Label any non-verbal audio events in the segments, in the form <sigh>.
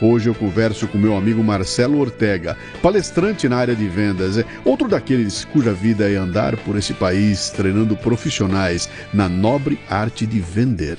Hoje eu converso com meu amigo Marcelo Ortega, palestrante na área de vendas, é outro daqueles cuja vida é andar por esse país treinando profissionais na nobre arte de vender.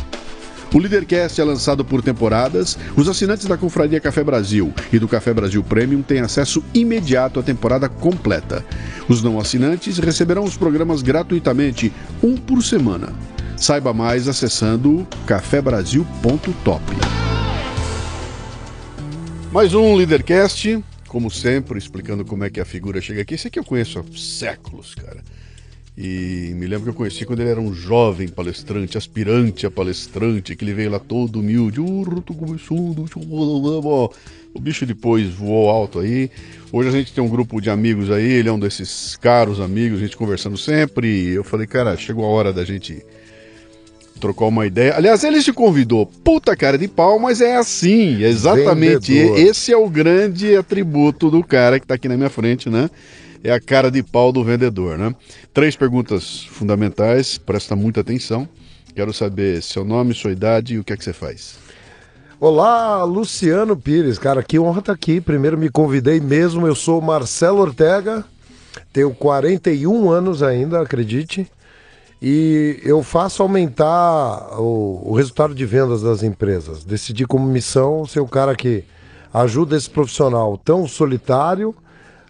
O Leadercast é lançado por temporadas. Os assinantes da Confraria Café Brasil e do Café Brasil Premium têm acesso imediato à temporada completa. Os não assinantes receberão os programas gratuitamente, um por semana. Saiba mais acessando cafebrasil.top. Mais um Leadercast, como sempre, explicando como é que a figura chega aqui. Esse aqui eu conheço há séculos, cara. E me lembro que eu conheci quando ele era um jovem palestrante, aspirante a palestrante, que ele veio lá todo humilde. O bicho depois voou alto aí. Hoje a gente tem um grupo de amigos aí, ele é um desses caros amigos, a gente conversando sempre. E eu falei, cara, chegou a hora da gente trocar uma ideia. Aliás, ele te convidou. Puta cara de pau, mas é assim, exatamente. Vendedor. Esse é o grande atributo do cara que tá aqui na minha frente, né? É a cara de pau do vendedor, né? Três perguntas fundamentais, presta muita atenção. Quero saber seu nome, sua idade e o que é que você faz. Olá, Luciano Pires, cara, que honra estar aqui. Primeiro me convidei mesmo, eu sou Marcelo Ortega, tenho 41 anos ainda, acredite, e eu faço aumentar o, o resultado de vendas das empresas. Decidi como missão ser o cara que ajuda esse profissional tão solitário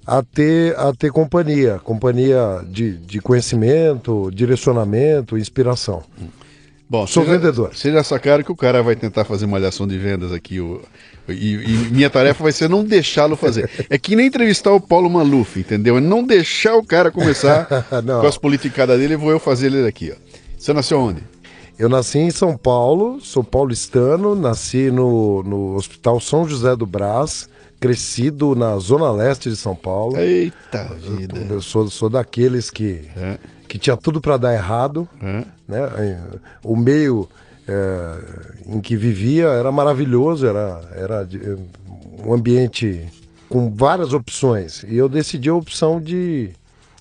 a ter, a ter companhia, companhia de, de conhecimento, direcionamento, inspiração. Bom, Sou já- vendedor. Vocês já sacaram que o cara vai tentar fazer uma alhação de vendas aqui. o- e, e minha tarefa vai ser não deixá-lo fazer. É que nem entrevistar o Paulo Maluf, entendeu? É não deixar o cara começar <laughs> com as politicadas dele e vou eu fazer ele aqui, ó. Você nasceu onde? Eu nasci em São Paulo, sou paulistano, nasci no, no Hospital São José do Brás, crescido na zona leste de São Paulo. Eita vida. Eu sou, sou daqueles que, É, que tinha tudo para dar errado. é. né? O meio é, em que vivia era maravilhoso, era, era um ambiente com várias opções. E eu decidi a opção de,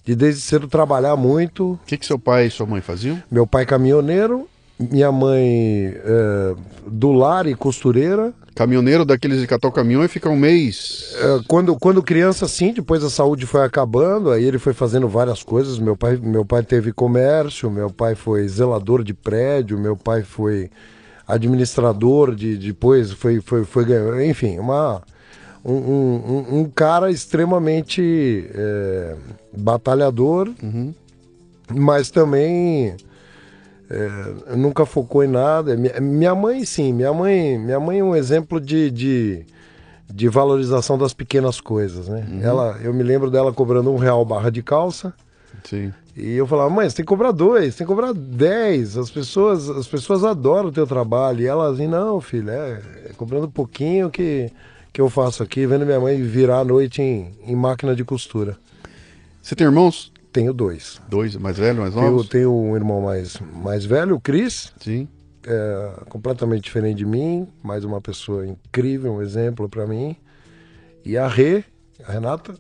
de desde cedo trabalhar muito. O que, que seu pai e sua mãe faziam? Meu pai caminhoneiro, minha mãe é, do lar e costureira. Caminhoneiro daqueles de catar o caminhão e ficar um mês. É, quando, quando criança, sim, depois a saúde foi acabando, aí ele foi fazendo várias coisas. Meu pai, meu pai teve comércio, meu pai foi zelador de prédio, meu pai foi administrador de depois foi foi foi enfim uma um, um- um- cara extremamente é, batalhador mas também é, nunca focou em nada minha, minha mãe sim minha mãe minha mãe é um exemplo de, de de valorização das pequenas coisas né ela eu me lembro dela cobrando um real barra de calça Sim. e eu falava, mãe, você tem que cobrar dois, tem que cobrar dez. As pessoas, as pessoas adoram o teu trabalho. E ela assim, não, filho, é, é cobrando um pouquinho que, que eu faço aqui, vendo minha mãe virar a noite em, em máquina de costura. Você tem irmãos? Tenho dois. Dois, mais velhos, mais Tenho, novos? tenho um irmão mais, mais velho, o Cris, Sim. é, completamente diferente de mim, mais uma pessoa incrível, um exemplo para mim. E a Rê, a Renata,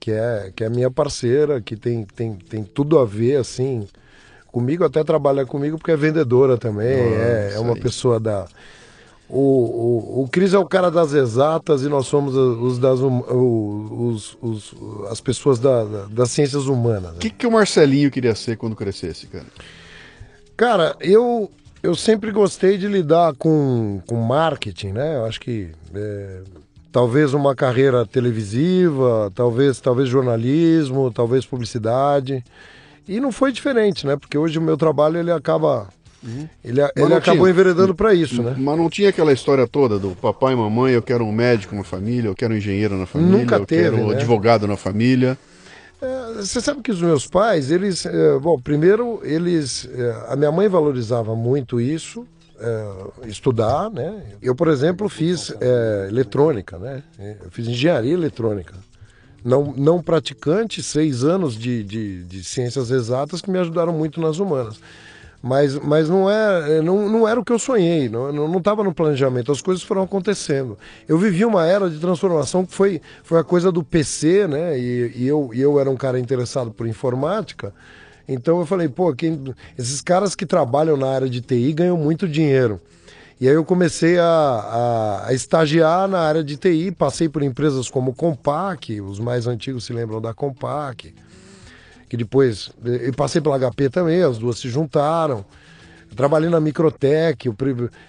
que, é, que é minha parceira, que tem, tem, tem tudo a ver, assim, comigo, até trabalha comigo porque é vendedora também, é, é Nossa, uma aí. pessoa da... O, o, o Cris é o cara das exatas e nós somos os das, hum- os, os, as pessoas da- da- das ciências humanas. né? O que, que o Marcelinho queria ser quando crescesse, cara? Cara, eu, eu sempre gostei de lidar com, com marketing, né? Eu acho que é, talvez uma carreira televisiva, talvez, talvez jornalismo, talvez publicidade. E não foi diferente, né? Porque hoje o meu trabalho ele acaba Uhum. Ele, ele acabou tinha, enveredando para isso, né? Mas não tinha aquela história toda do papai e mamãe, eu quero um médico na família, eu quero um engenheiro na família, Nunca eu teve, quero um né? advogado na família. É, você sabe que os meus pais, eles. É, bom, primeiro, eles. É, a minha mãe valorizava muito isso, é, estudar, né? Eu, por exemplo, fiz é, eletrônica, né? Eu fiz engenharia eletrônica. Não, não praticante, seis anos de, de, de ciências exatas que me ajudaram muito nas humanas. Mas, mas não, é, não, não era o que eu sonhei, não estava no planejamento, as coisas foram acontecendo. Eu vivi uma era de transformação que foi, foi a coisa do PC, né? E, e eu, e eu era um cara interessado por informática. Então eu falei, pô, quem, esses caras que trabalham na área de TI ganham muito dinheiro. E aí eu comecei a, a, a, estagiar na área de TI, passei por empresas como Compaq, os mais antigos se lembram da Compaq que depois. Eu passei pela HP também, as duas se juntaram. Eu trabalhei na Microtech. Eu,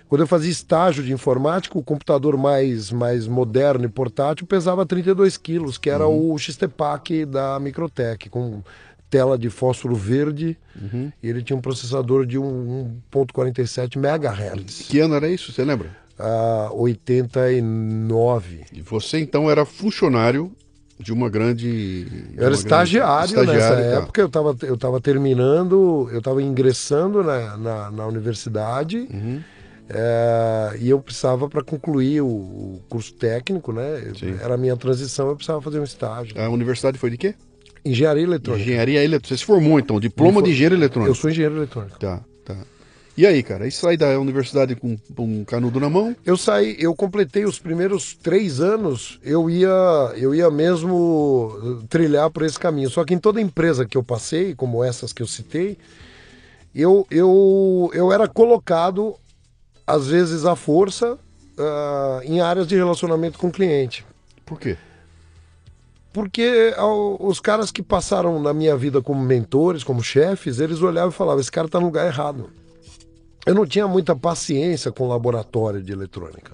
quando eu fazia estágio de informática, o computador mais, mais moderno e portátil pesava 32 quilos, que era uhum. o XTPAC da Microtech, com tela de fósforo verde uhum. e ele tinha um processador de 1.47 MHz. Que ano era isso, você lembra? Ah, 89. E você então era funcionário de uma grande. De eu era estagiário, grande... estagiário, nessa tá. época, eu estava eu tava terminando, eu estava ingressando na, na, na universidade. Uhum. É, e eu precisava para concluir o, o, curso técnico, né? Sim. Era a minha transição, eu precisava fazer um estágio. A universidade foi de quê? Engenharia eletrônica. Engenharia eletrônica. Você se formou então, diploma for... de engenharia eletrônica. Eu sou engenheiro eletrônico. Tá. E aí, cara? Aí sai da universidade com, um canudo na mão? Eu saí, eu completei os primeiros três anos, eu ia, eu ia mesmo uh, trilhar por esse caminho. Só que em toda empresa que eu passei, como essas que eu citei, eu, eu, eu era colocado, às vezes à força, uh, em áreas de relacionamento com o cliente. Por quê? Porque os caras que passaram na minha vida como mentores, como chefes, eles olhavam e falavam: esse cara está no lugar errado eu não tinha muita paciência com laboratório de eletrônica,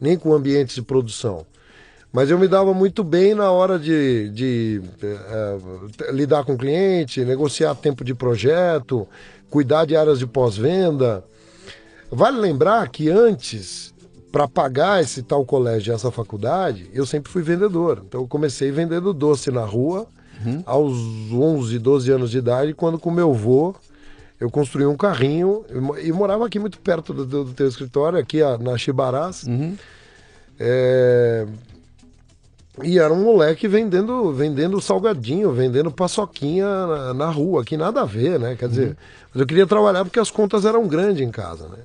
nem com ambientes de produção. Mas eu me dava muito bem na hora de, de é, lidar com o cliente, negociar tempo de projeto, cuidar de áreas de pós-venda. Vale lembrar que antes, para pagar esse tal colégio essa faculdade, eu sempre fui vendedor. Então eu comecei vendendo doce na rua, uhum. aos 11, 12 anos de idade, quando com meu avô eu construí um carrinho e morava aqui muito perto do, do, do teu escritório, aqui na Chibarás. Uhum. É... E era um moleque vendendo, vendendo salgadinho, vendendo paçoquinha na, na, rua, que nada a ver, né? Quer dizer, uhum. mas eu queria trabalhar porque as contas eram grandes em casa, né?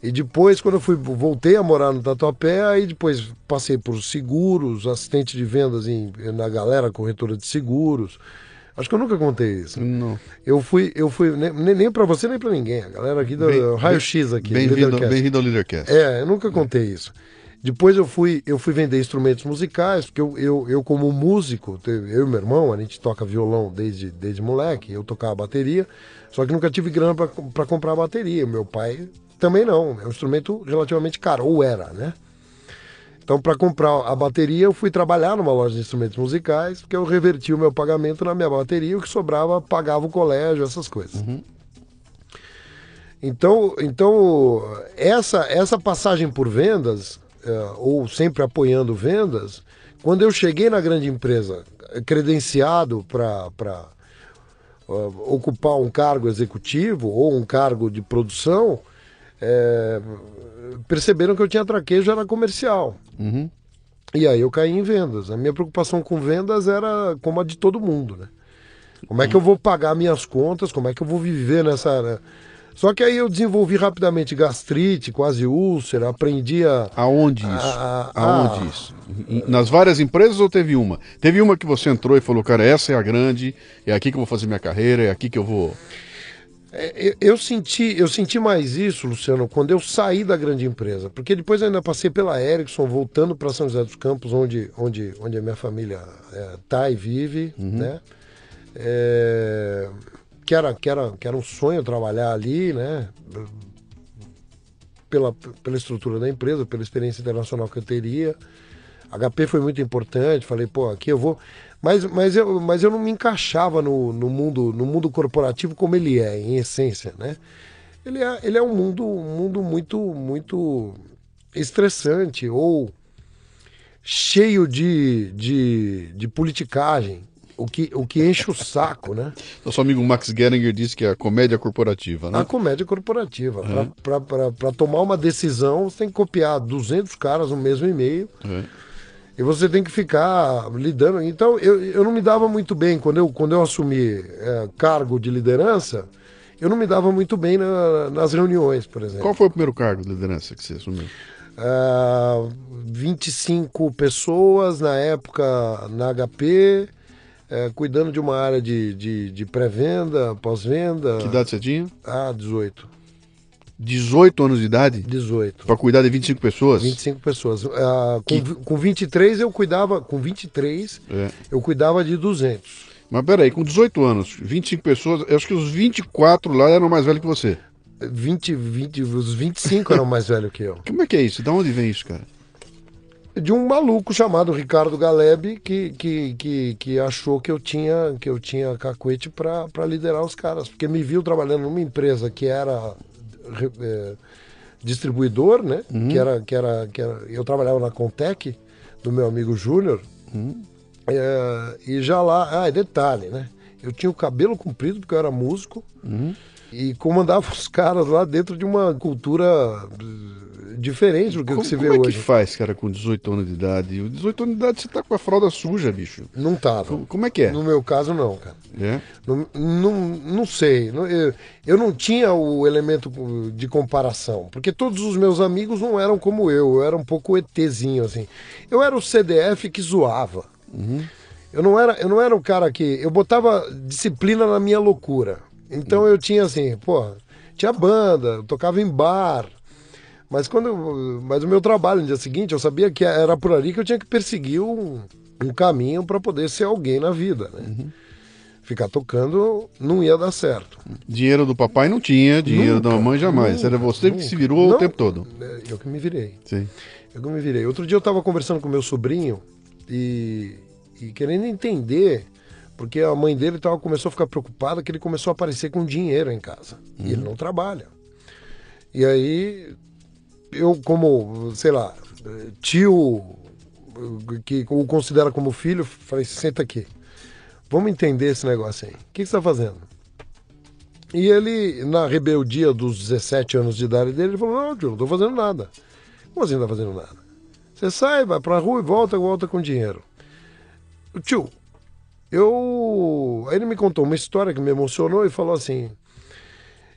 E depois, quando eu fui, voltei a morar no Tatuapé, aí depois passei por seguros, assistente de vendas em, na galera corretora de seguros. Acho que eu nunca contei isso. Não. Eu fui, eu fui nem, nem para você nem para ninguém. A galera aqui do Raio X aqui. Bem-vindo bem ao Leadercast. É, eu nunca contei isso. Depois eu fui, eu fui vender instrumentos musicais, porque eu, eu, eu como músico, eu e meu irmão, a gente toca violão desde, desde moleque, eu tocava bateria, só que nunca tive grana para comprar bateria. Meu pai também não, é um instrumento relativamente caro, ou era, né? Então, para comprar a bateria, eu fui trabalhar numa loja de instrumentos musicais, porque eu reverti o meu pagamento na minha bateria, o que sobrava pagava o colégio, essas coisas. Uhum. Então, então essa, essa passagem por vendas, é, ou sempre apoiando vendas, quando eu cheguei na grande empresa, credenciado para uh, ocupar um cargo executivo ou um cargo de produção, é, perceberam que eu tinha traquejo era comercial. Uhum. E aí eu caí em vendas. A minha preocupação com vendas era como a de todo mundo, né? Como é que eu vou pagar minhas contas? Como é que eu vou viver nessa área? Só que aí eu desenvolvi rapidamente gastrite, quase úlcera, aprendi a. Aonde isso? A, a, Aonde a... isso? Nas várias empresas ou teve uma? Teve uma que você entrou e falou, cara, essa é a grande, é aqui que eu vou fazer minha carreira, é aqui que eu vou. É, eu, senti, eu senti mais isso, Luciano, quando eu saí da grande empresa, porque depois ainda passei pela Ericsson, voltando para São José dos Campos, onde, onde, onde a minha família está é, e vive, uhum. né? É, que, era, que, era, que era um sonho trabalhar ali, né? Pela, pela estrutura da empresa, pela experiência internacional que eu teria. HP foi muito importante, falei, pô, aqui eu vou. Mas, mas, eu, mas eu não me encaixava no, no, mundo, no mundo corporativo como ele é, em essência, né? ele é, ele é um mundo, um mundo muito, muito estressante ou cheio de, de, de politicagem, o que, o que enche o saco, né? Nosso amigo Max Geringer disse que é a comédia corporativa, né? A comédia corporativa. É. Para tomar uma decisão, você tem que copiar 200 caras no mesmo e-mail. É. E você tem que ficar lidando. Então, eu, eu não me dava muito bem. Quando eu, quando eu assumi é, cargo de liderança, eu não me dava muito bem na, nas reuniões, por exemplo. Qual foi o primeiro cargo de liderança que você assumiu? Uh, 25 pessoas na época na HP, uh, cuidando de uma área de, de, de pré-venda, pós-venda. Que idade você tinha? Ah, 18. 18 anos de idade? 18. Para cuidar de 25 pessoas? 25 pessoas. Uh, com, que... com 23 eu cuidava, com 23 é. eu cuidava de 200. Mas peraí, com 18 anos, 25 pessoas, eu acho que os 24 lá eram mais velhos que você. 20, 20, os 25 eram mais velhos que eu. <laughs> Como é que é isso? De onde vem isso, cara? De um maluco chamado Ricardo Galeb que, que, que, que achou que eu tinha que eu tinha cacuete para liderar os caras, porque me viu trabalhando numa empresa que era distribuidor, né? Uhum. Que, era, que, era, que era. Eu trabalhava na Contec, do meu amigo Júnior. Uhum. É, e já lá, ah, detalhe, né? Eu tinha o cabelo comprido porque eu era músico uhum. e comandava <laughs> os caras lá dentro de uma cultura diferente do que, como, que se vê hoje. Como é que faz, cara, com 18 anos de idade? 18 anos de idade você tá com a fralda suja, bicho. Não tava. Como, como é que é? No meu caso, não, cara. É? Não, não, não sei. Eu, eu não tinha o elemento de comparação, porque todos os meus amigos não eram como eu. Eu era um pouco ETzinho, assim. Eu era o CDF que zoava. Uhum. Eu não era, eu não era o cara que eu botava disciplina na minha loucura. Então uhum. eu tinha assim, pô, tinha banda, tocava em bar. Mas quando, eu, mas o meu trabalho no dia seguinte, eu sabia que era por ali que eu tinha que perseguir um, um caminho para poder ser alguém na vida, né? Uhum. Ficar tocando não ia dar certo. Dinheiro do papai não tinha, dinheiro nunca, da mamãe jamais. Nunca, era você nunca. que se virou não, o tempo todo. É, eu que me virei. Sim. Eu que me virei. Outro dia eu estava conversando com meu sobrinho e, e querendo entender, porque a mãe dele tava, começou a ficar preocupada que ele começou a aparecer com dinheiro em casa. Uhum. E ele uhum. não trabalha. E aí, eu, como, sei lá, tio que o considera como filho, falei: senta aqui. Vamos entender esse negócio aí. O que, você está fazendo? E ele, na rebeldia dos 17 anos de idade dele, ele falou: Não, tio, não estou fazendo nada. Como assim não está fazendo nada? Você sai, vai pra rua e volta, volta com dinheiro. Tio, eu. Aí ele me contou uma história que me emocionou e falou assim: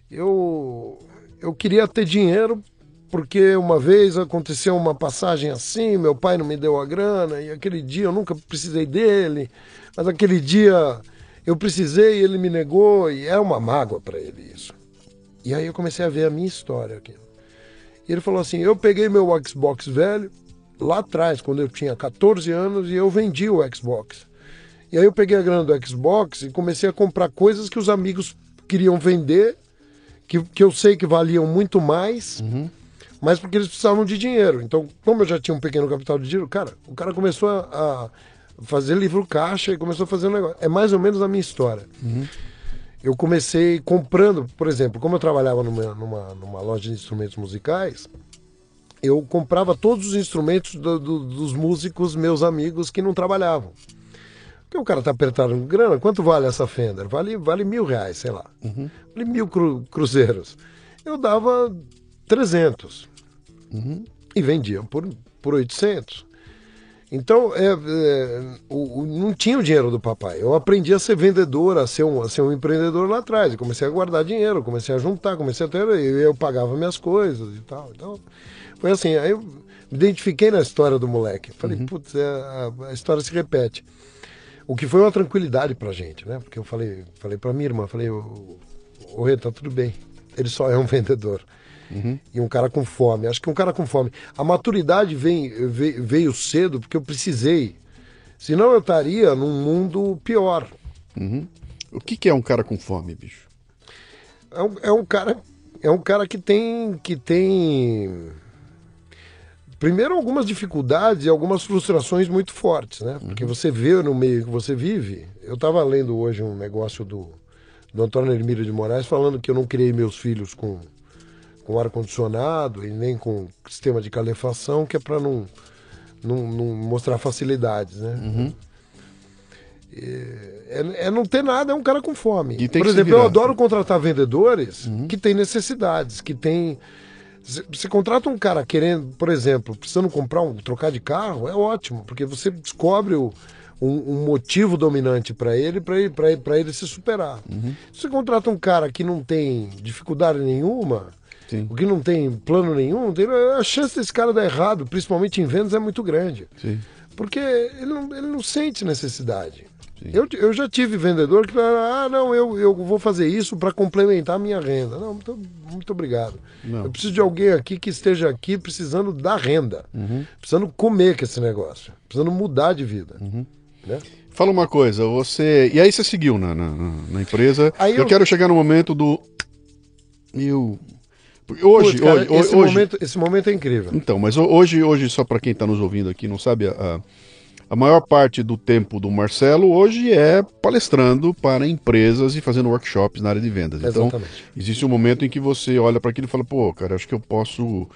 eu, eu queria ter dinheiro porque uma vez aconteceu uma passagem assim, meu pai não me deu a grana e aquele dia eu nunca precisei dele, mas aquele dia eu precisei ele me negou e é uma mágoa para ele isso. E aí eu comecei a ver a minha história aqui. E ele falou assim: eu peguei meu Xbox velho lá atrás, quando eu tinha 14 anos, e eu vendi o Xbox. E aí eu peguei a grana do Xbox e comecei a comprar coisas que os amigos queriam vender, que, que eu sei que valiam muito mais, uhum. Mas porque eles precisavam de dinheiro. Então, como eu já tinha um pequeno capital de dinheiro, cara, o cara começou a, a fazer livro caixa e começou a fazer um negócio. É mais ou menos a minha história. Uhum. Eu comecei comprando, por exemplo, como eu trabalhava numa, numa, numa loja de instrumentos musicais, eu comprava todos os instrumentos do, do, dos músicos, meus amigos, que não trabalhavam. Porque o cara tá apertado em grana, quanto vale essa Fender? Vale, vale mil reais, sei lá. Uhum. Vale mil cru, cruzeiros. Eu dava 300. Uhum. E vendia por, por 800. Então, é, é, o, o, não tinha o dinheiro do papai. Eu aprendi a ser vendedor, a ser um, a ser um empreendedor lá atrás. Eu comecei a guardar dinheiro, comecei a juntar, comecei a ter. Eu, eu pagava minhas coisas e tal. Então, foi assim, aí eu me identifiquei na história do moleque. Falei, uhum. putz, é, a, a, história se repete. O que foi uma tranquilidade pra gente, né? Porque eu falei, falei pra minha irmã, falei, ô, ô Rê, tá tudo bem. Ele só é um <laughs> vendedor. Uhum. E um cara com fome. Acho que um cara com fome. A maturidade vem, veio, cedo porque eu precisei. Senão eu estaria num mundo pior. Uhum. O que, que, é um cara com fome, bicho? É um, é um cara é um cara que tem que tem primeiro algumas dificuldades e algumas frustrações muito fortes, né? Porque uhum. você vê no meio que você vive. Eu estava lendo hoje um negócio do, do Antônio Hermílio de Moraes falando que eu não criei meus filhos com, com ar-condicionado e nem com sistema de calefação, que é para não, não, não, mostrar facilidades, né? Uhum. É, é, não ter nada, é um cara com fome. Por exemplo, eu adoro contratar vendedores uhum. que têm necessidades, que têm. Você contrata um cara querendo, por exemplo, precisando comprar um, trocar de carro, é ótimo, porque você descobre o, um, um motivo dominante para ele, para ele, ele, ele se superar. Uhum. Se você contrata um cara que não tem dificuldade nenhuma, Sim. o que não tem plano nenhum, a chance desse cara dar errado, principalmente em vendas, é muito grande. Sim. Porque ele não, ele não sente necessidade. Eu, eu já tive vendedor que fala, ah, não, eu, eu vou fazer isso para complementar a minha renda. Não, muito, muito obrigado. Não. Eu preciso de alguém aqui que esteja aqui precisando da renda, uhum. precisando comer com esse negócio, precisando mudar de vida. Uhum. Né? Fala uma coisa, você. E aí você seguiu na, na, na empresa. Eu... eu quero chegar no momento do. Eu. Hoje, Putz, cara, hoje, esse, hoje... Momento, esse momento é incrível. Então, mas hoje, hoje só para quem está nos ouvindo aqui, não sabe, a, a maior parte do tempo do Marcelo hoje é palestrando para empresas e fazendo workshops na área de vendas. Então, Exatamente. Então, existe um momento em que você olha para aquilo e fala, pô, cara, acho que eu posso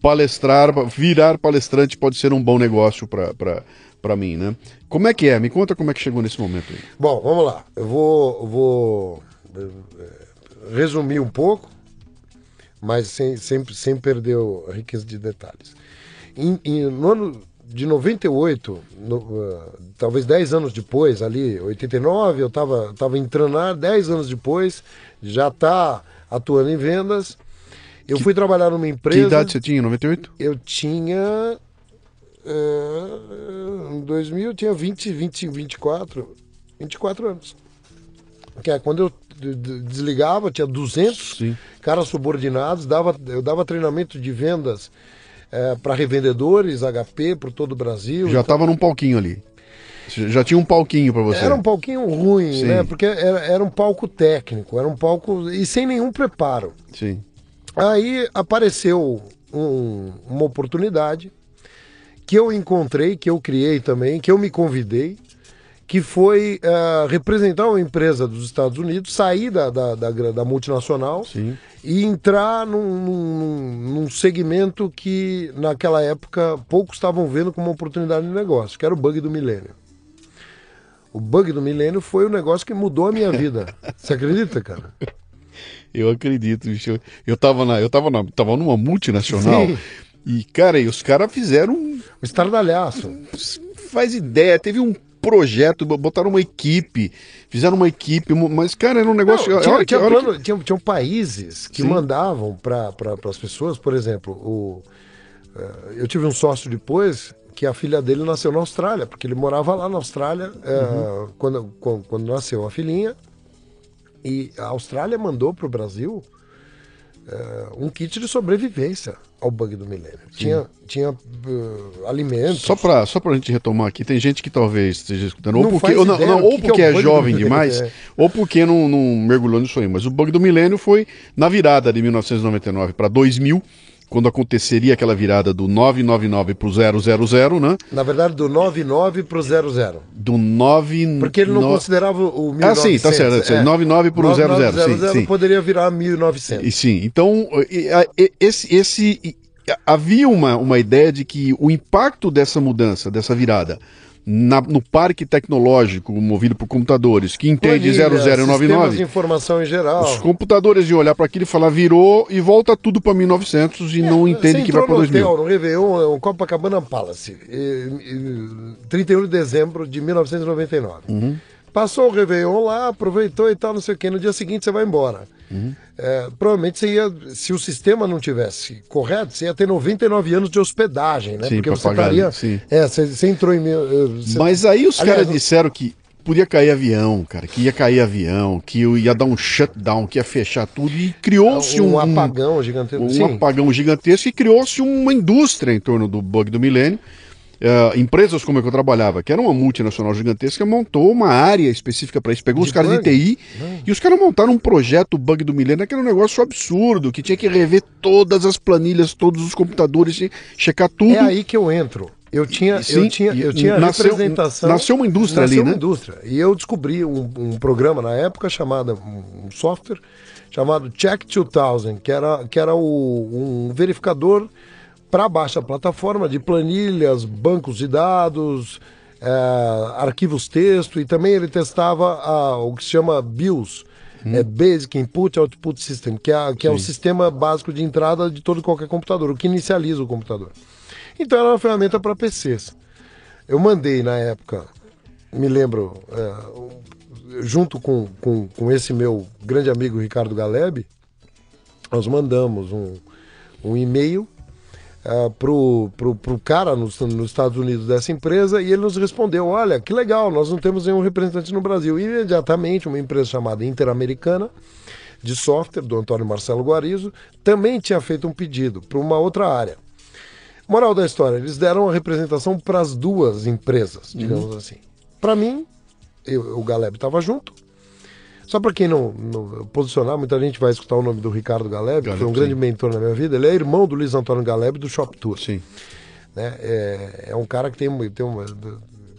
palestrar, virar palestrante pode ser um bom negócio para mim, né? Como é que é? Me conta como é que chegou nesse momento aí. Bom, vamos lá. Eu vou, vou eh, resumir um pouco, mas sem, sem, sem perder a riqueza de detalhes. Em, em, no ano de 98, no, uh, talvez 10 anos depois, ali, 89, eu estava tava entrando lá, 10 anos depois, já está atuando em vendas. Eu que, fui trabalhar numa empresa. Que idade você tinha, 98? Eu tinha. Uh, em 2000 eu tinha 20, 20, 24, 24 anos. Que é quando eu desligava, tinha 200 Sim. caras subordinados, dava, eu dava treinamento de vendas é, para revendedores, HP, por todo o Brasil. Já estava então... num palquinho ali. Já tinha um palquinho para você. Era um palquinho ruim, Sim. né? Porque era, era um palco técnico, era um palco e sem nenhum preparo. Sim. Aí apareceu um, uma oportunidade que eu encontrei, que eu criei também, que eu me convidei, que foi uh, representar uma empresa dos Estados Unidos, sair da, da, da, da multinacional Sim e entrar num, num, num, segmento que naquela época poucos estavam vendo como uma oportunidade de negócio, que era o bug do milênio. O bug do milênio foi o negócio que mudou a minha vida. <laughs> Você acredita, cara? Eu acredito, bicho. Eu tava, na, eu tava, na, tava numa multinacional Sim. e, cara, e os caras fizeram. Um estardalhaço. Faz ideia, teve um projeto, botaram uma equipe, fizeram uma equipe, mas, cara, era um negócio. Não, tinha, tinha, plano, que... tinha, tinham países que Sim. mandavam para pra, as pessoas, por exemplo, o, uh, eu tive um sócio depois que a filha dele nasceu na Austrália, porque ele morava lá na Austrália uh, quando, quando, quando, nasceu a filhinha. E a Austrália mandou para o Brasil um kit de sobrevivência ao bug do milênio. Tinha, tinha uh, alimentos. Só para só a gente retomar aqui, tem gente que talvez esteja escutando, ou porque, ou, não, não, ou porque é, é jovem demais, <laughs> é. ou porque não, não mergulhou nisso aí. Mas o bug do milênio foi na virada de 1999 para 2000 quando aconteceria aquela virada do 999 para o 000, né? Na verdade, do 99 para o 00. Do 9... Porque ele não no... considerava o 1900. Ah, sim, tá certo. É. 99 para o 00. 00 sim, sim. poderia virar 1900. E, sim, então, esse, esse, havia uma, uma ideia de que o impacto dessa mudança, dessa virada, na, no parque tecnológico movido por computadores, que entende Planilha, 0099. de informação em geral. Os computadores iam olhar para aquilo e falar virou e volta tudo para 1900 e é, não entende que vai para 2000. Hotel, no Réveillon, o Copacabana Palace, 31 de dezembro de 1999. Uhum. Passou o Réveillon lá, aproveitou e tal, não sei o quê. No dia seguinte você vai embora. Uhum. É, provavelmente você ia, se o sistema não tivesse correto, você ia ter 99 anos de hospedagem, né? Sim, Porque você pagar, estaria. Sim. É, você, você entrou em. Você... Mas aí os caras disseram que podia cair avião, cara, que ia cair avião, que ia dar um shutdown, que ia fechar tudo e criou-se um, um, apagão gigantesco. Um Sim. apagão gigantesco e criou-se uma indústria em torno do bug do milênio uh, empresas como a que eu trabalhava, que era uma multinacional gigantesca, montou uma área específica para isso. Pegou de os caras de TI Não. e os caras montaram um projeto bug do milênio, que era um negócio absurdo, que tinha que rever todas as planilhas, todos os computadores, checar tudo. É aí que eu entro. Eu tinha, Sim, eu tinha, eu tinha nasceu- representação. nasceu uma indústria nasceu ali, uma né? indústria. E eu descobri um, um programa na época chamado, um software chamado Check 2000, que era, que era o, um verificador para baixa plataforma de planilhas, bancos de dados, eh, arquivos texto e também ele testava a- o que se chama BIOS, é Basic Input Output System, que é, que é o sistema básico de entrada de todo qualquer computador, o que inicializa o computador. Então era uma ferramenta para PCs. Eu mandei na época, me lembro, é, junto com, com, com esse meu grande amigo Ricardo Galeb, nós mandamos um, um e-mail uh, pro, pro, pro cara nos, nos Estados Unidos dessa empresa e ele nos respondeu, olha, que legal, nós não temos nenhum representante no Brasil. E imediatamente uma empresa chamada Interamericana de software, do Antônio Marcelo Guarizo, também tinha feito um pedido para uma outra área. Moral da história, eles deram a representação para as duas empresas, digamos assim. Para mim, eu- o Galeb estava junto. Só para quem não, não posicionar, muita gente vai escutar o nome do Ricardo Galeb, que Galeb, foi um sim. grande mentor na minha vida. Ele é irmão do Luiz Antônio Galeb do Shop Tour. Sim. né? É, é um cara que tem, um- tem uma.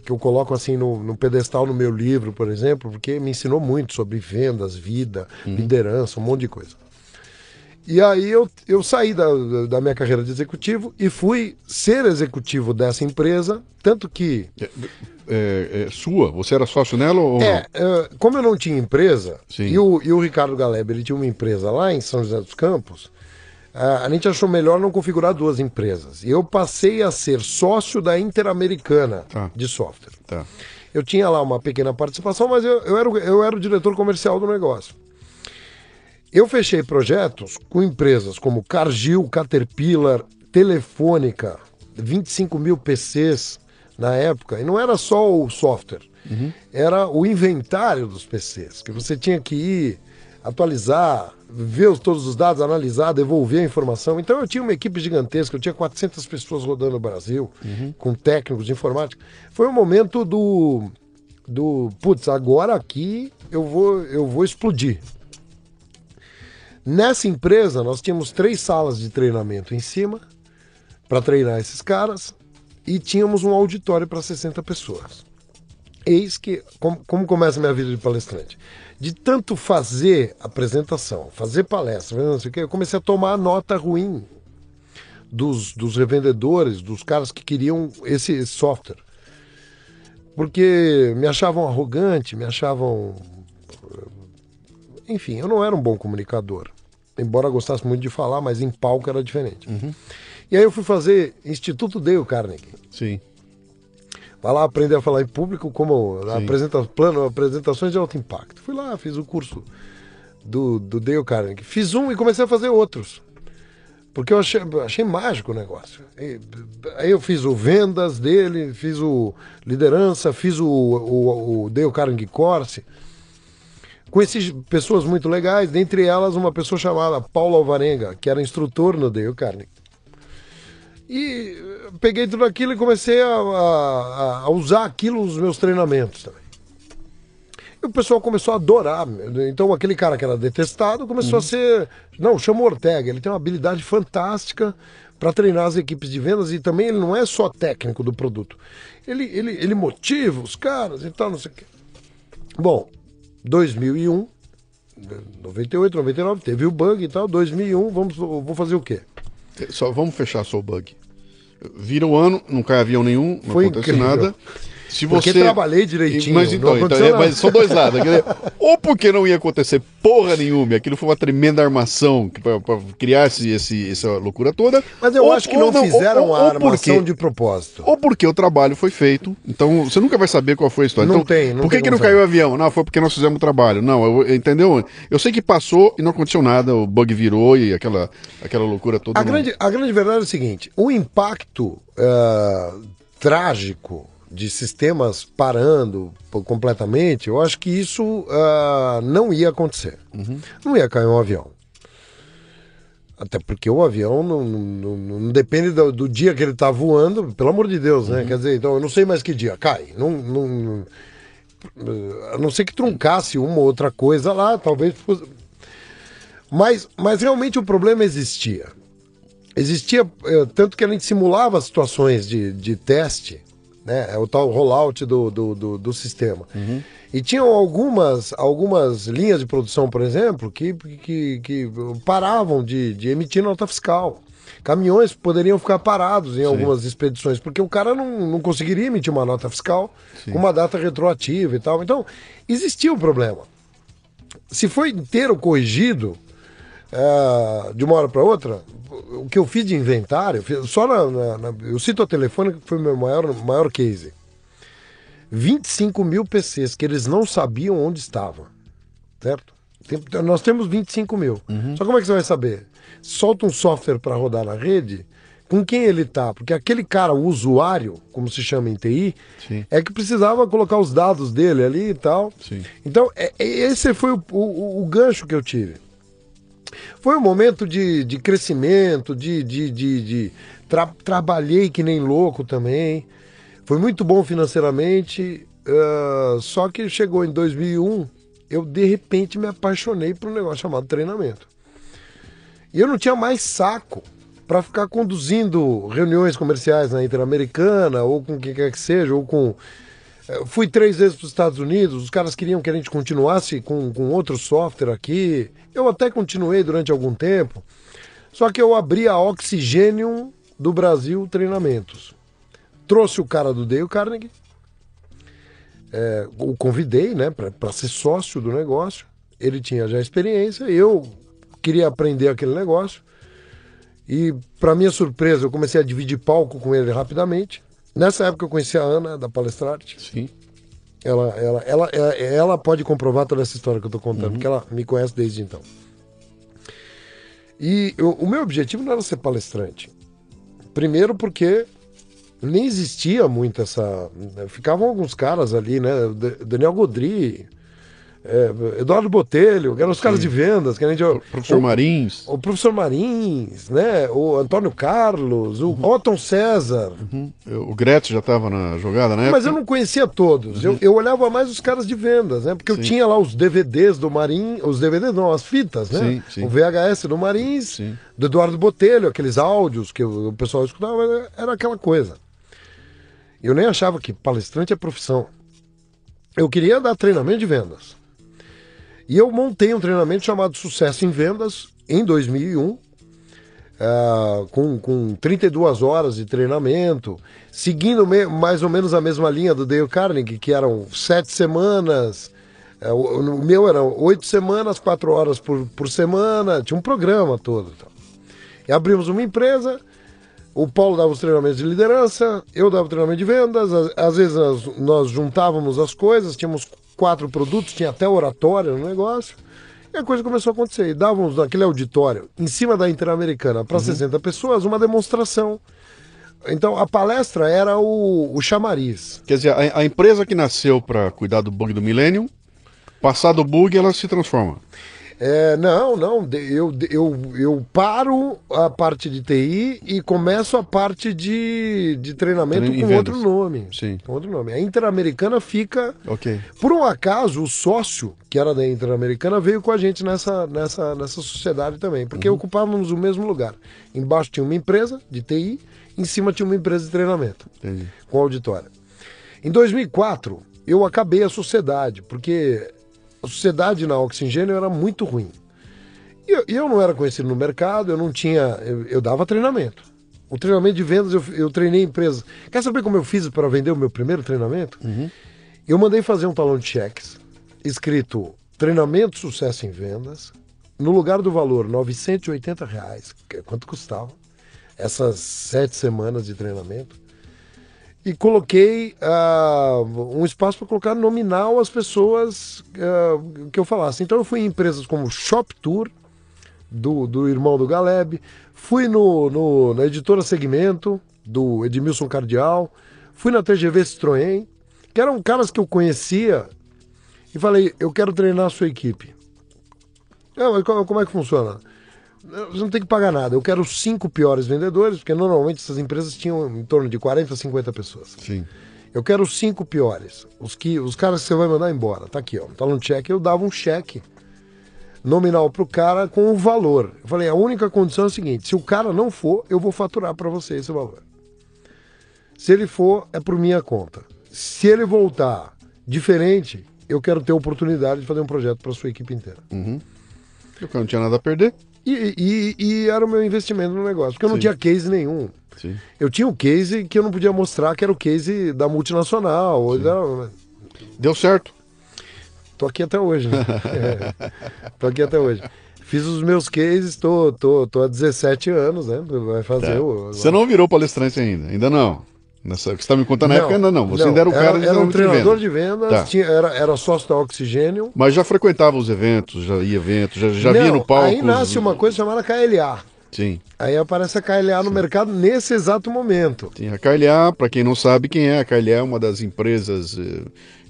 que eu coloco assim no, no pedestal no meu livro, por exemplo, porque me ensinou muito sobre vendas, vida, liderança, um monte de coisa. E aí eu, eu saí da, da minha carreira de executivo e fui ser executivo dessa empresa, tanto que É, é sua? Você era sócio nela ou é, é, como eu não tinha empresa, Sim. e o, e o Ricardo Galeb ele tinha uma empresa lá em São José dos Campos, a, a gente achou melhor não configurar duas empresas. E eu passei a ser sócio da Interamericana Tá. de software. Tá. Eu tinha lá uma pequena participação, mas eu, eu, era, o- eu era o diretor comercial do negócio. Eu fechei projetos com empresas como Cargill, Caterpillar, Telefônica, 25 mil PCs na época. E não era só o software, era o inventário dos PCs, que você tinha que ir atualizar, ver os- todos os dados, analisar, devolver a informação. Então eu tinha uma equipe gigantesca, eu tinha 400 pessoas rodando no Brasil, com técnicos de informática. Foi um momento do do putz, agora aqui eu vou eu vou explodir. Nessa empresa nós tínhamos três salas de treinamento em cima para treinar esses caras e tínhamos um auditório para 60 pessoas. Eis que como, como começa a minha vida de palestrante. De tanto fazer apresentação, fazer palestra, não sei o quê, eu comecei a tomar nota ruim dos, dos revendedores, dos caras que queriam esse, esse software. Porque me achavam arrogante, me achavam. Enfim, eu não era um bom comunicador. Embora gostasse muito de falar, mas em palco era diferente. E aí eu fui fazer Instituto Dale Carnegie. Sim. Vai lá aprender a falar em público como apresenta, plano, apresentações de alto impacto. Fui lá, fiz o curso do, do Dale Carnegie. Fiz um e comecei a fazer outros. Porque eu achei, achei mágico o negócio. E, aí eu fiz o vendas dele, fiz o liderança, fiz o, o, o Dale Carnegie Course. Conheci pessoas muito legais, dentre elas uma pessoa chamada Paulo Alvarenga, que era instrutor no Dale Carnegie. E eh, peguei tudo aquilo e comecei a, a- a usar aquilo nos meus treinamentos também. E o pessoal começou a adorar. Então aquele cara que era detestado começou a ser. Não, chama o Ortega, ele tem uma habilidade fantástica para treinar as equipes de vendas e também ele não é só técnico do produto. Ele, ele, ele motiva os caras e tal, não sei o quê. Bom, 2001, 98, 99, teve o bug e tal. 2001, vamos, vou fazer o quê? Só, vamos fechar só o bug. Vira o ano, não cai avião nenhum, não Foi acontece incrível. nada. Se Porque você... trabalhei direitinho, Mas não então, então é, mas são dois lados. Dizer, <laughs> ou porque não ia acontecer porra nenhuma, aquilo foi uma tremenda armação para criar esse, esse- essa loucura toda. Mas eu ou- acho que ou não, fizeram ou- a armação porque- de propósito. Ou porque o trabalho foi feito, então você nunca vai saber qual foi a história. Não então, tem, não Por que, tem que não caiu o avião? Não, foi porque nós fizemos o trabalho. Não, eu- entendeu? Eu sei que passou e não aconteceu nada, o bug virou e aquela, aquela loucura toda. A não- grande, a grande verdade é o seguinte: o impacto ah, trágico de sistemas parando completamente, eu acho que isso ah, não ia acontecer. Não ia cair um avião. Até porque o avião não, não- não- depende do, do dia que ele está voando, pelo amor de Deus, né? Quer dizer, então eu não sei mais que dia cai. Não, não, a não ser que truncasse uma ou outra coisa lá, talvez fosse. Mas, mas realmente o problema existia. existia, eh, tanto que a gente simulava situações de, de teste, né? É o tal rollout do, do, do, do sistema. E tinham algumas, algumas linhas de produção, por exemplo, que, que, que paravam de, de emitir nota fiscal. Caminhões poderiam ficar parados em algumas expedições, porque o cara não, não conseguiria emitir uma nota fiscal com uma data retroativa e tal. Então, existia um problema. Se foi inteiro corrigido, é, de uma hora para outra, o que eu fiz de inventário, eu fiz- só na, na- na- eu cito a telefônica que foi o meu maior, maior case. 25 mil PCs que eles não sabiam onde estavam, certo? Tem- nós temos 25 mil. Só como é que você vai saber? Solta um software para rodar na rede, com quem ele tá? Porque aquele cara, o usuário, como se chama em TI, Sim. é que precisava colocar os dados dele ali e tal. Sim. Então, é- é- esse foi o, o- o gancho que eu tive. Foi um momento de, de crescimento, de. de, de, de- tra- trabalhei que nem louco também. Foi muito bom financeiramente. ah, só que chegou em 2001, eu de repente me apaixonei por um negócio chamado treinamento. E eu não tinha mais saco para ficar conduzindo reuniões comerciais na Interamericana, ou com quem quer que seja, ou com. Eu fui três vezes para os Estados Unidos, os caras queriam que a gente continuasse com, com outro software aqui. Eu até continuei durante algum tempo. Só que eu abri a Oxigênio do Brasil Treinamentos. Trouxe o cara do Dale Carnegie, é, o convidei né, para ser sócio do negócio. Ele tinha já experiência, eu queria aprender aquele negócio. E, para minha surpresa, eu comecei a dividir palco com ele rapidamente. Nessa época eu conheci a Ana, da Palestrarte. Sim. Ela, ela, ela, ela, ela pode comprovar toda essa história que eu estou contando, porque ela me conhece desde então. E eu- o meu objetivo não era ser palestrante. Primeiro porque nem existia muito essa. Ficavam alguns caras ali, né? Daniel Godri, é, Eduardo Botelho, que eram os caras de vendas, que a gente. Professor o- Marins. o professor Marins, né? O Antônio Carlos, o Otton César. O Gretz já estava na jogada, né? Mas eu não conhecia todos. Eu, eu olhava mais os caras de vendas, né? Porque eu tinha lá os DVDs do Marim, os DVDs não, as fitas, né? Sim, sim. O VHS do Marins, Sim. do Eduardo Botelho, aqueles áudios que o, o pessoal escutava, era, era aquela coisa. Eu nem achava que palestrante é profissão. Eu queria dar treinamento de vendas. E eu montei um treinamento chamado Sucesso em Vendas em 2001, ah, com, com 32 horas de treinamento, seguindo me- mais ou menos a mesma linha do Dale Carnegie, que eram sete semanas. eh, o, meu eram oito semanas, quatro horas por, por semana, tinha um programa todo. e tal. E abrimos uma empresa, o Paulo dava os treinamentos de liderança, eu dava o treinamento de vendas, às, às vezes nós, nós juntávamos as coisas, tínhamos quatro produtos, tinha até oratório no negócio, e a coisa começou a acontecer. E dávamos naquele auditório, em cima da Interamericana, para 60 pessoas, uma demonstração. Então a palestra era o, o chamariz. Quer dizer, a, a empresa que nasceu para cuidar do bug do Millennium, passado o bug, ela se transforma. É, não, não, eu, eu, eu paro a parte de TI e começo a parte de, de treinamento Treino em com vendas. outro nome. Sim. Com outro nome. A Interamericana fica. Ok. Por um acaso, o sócio, que era da Interamericana, veio com a gente nessa, nessa, nessa sociedade também, porque Uhum. ocupávamos o mesmo lugar. Embaixo tinha uma empresa de TI, em cima tinha uma empresa de treinamento Entendi. com auditório. Em 2004, eu acabei a sociedade, porque a sociedade na Oxigênio era muito ruim. E eu, eu não era conhecido no mercado, eu não tinha. Eu, eu dava treinamento. O treinamento de vendas, eu, eu treinei empresas. Quer saber como eu fiz para vender o meu primeiro treinamento? Eu mandei fazer um talão de cheques, escrito treinamento sucesso em vendas, no lugar do valor 980 reais, que é quanto custava, essas sete semanas de treinamento e coloquei ah, um espaço para colocar nominal as pessoas ah, que eu falasse. Então eu fui em empresas como Shop Tour, do, do irmão do Galeb, fui no, no- na editora Segmento, do Edmilson Cardial, fui na TGV Citroën, que eram caras que eu conhecia, e falei, eu quero treinar a sua equipe. "Ah, mas como é que funciona? Você não tem que pagar nada. Eu quero os cinco piores vendedores, porque normalmente essas empresas tinham em torno de 40 a 50 pessoas. Sim. Eu quero os cinco piores. Os, que, os caras que você vai mandar embora. Tá aqui, ó. Tá no cheque. Eu dava um cheque nominal pro cara com o valor. Eu falei, a única condição é a seguinte: se o cara não for, eu vou faturar para você esse valor. Se ele for, é por minha conta. Se ele voltar diferente, eu quero ter a oportunidade de fazer um projeto para sua equipe inteira. Uhum. Eu não tinha nada a perder. E, e, e, era o meu investimento no negócio, porque eu não Sim. tinha case nenhum. Sim. Eu tinha um case que eu não podia mostrar, que era o case da multinacional. Da... Deu certo. Tô aqui até hoje, né? <laughs> é. Tô aqui até hoje. Fiz os meus cases, tô, tô, tô há 17 anos, né? Vai fazer tá. o. Você não virou palestrante ainda? Ainda não. Nessa, você está me contando na época ainda não. Você não, ainda era o cara era, era um treinador de, venda. de vendas, tá. tinha, era, era sócio da Oxigênio. Mas já frequentava os eventos, já ia eventos, já, já não, via no palco. Aí nasce uma coisa chamada KLA. Sim. Aí aparece a KLA no Sim. mercado nesse exato momento. Sim, a KLA, para quem não sabe quem é, a KLA é uma das empresas,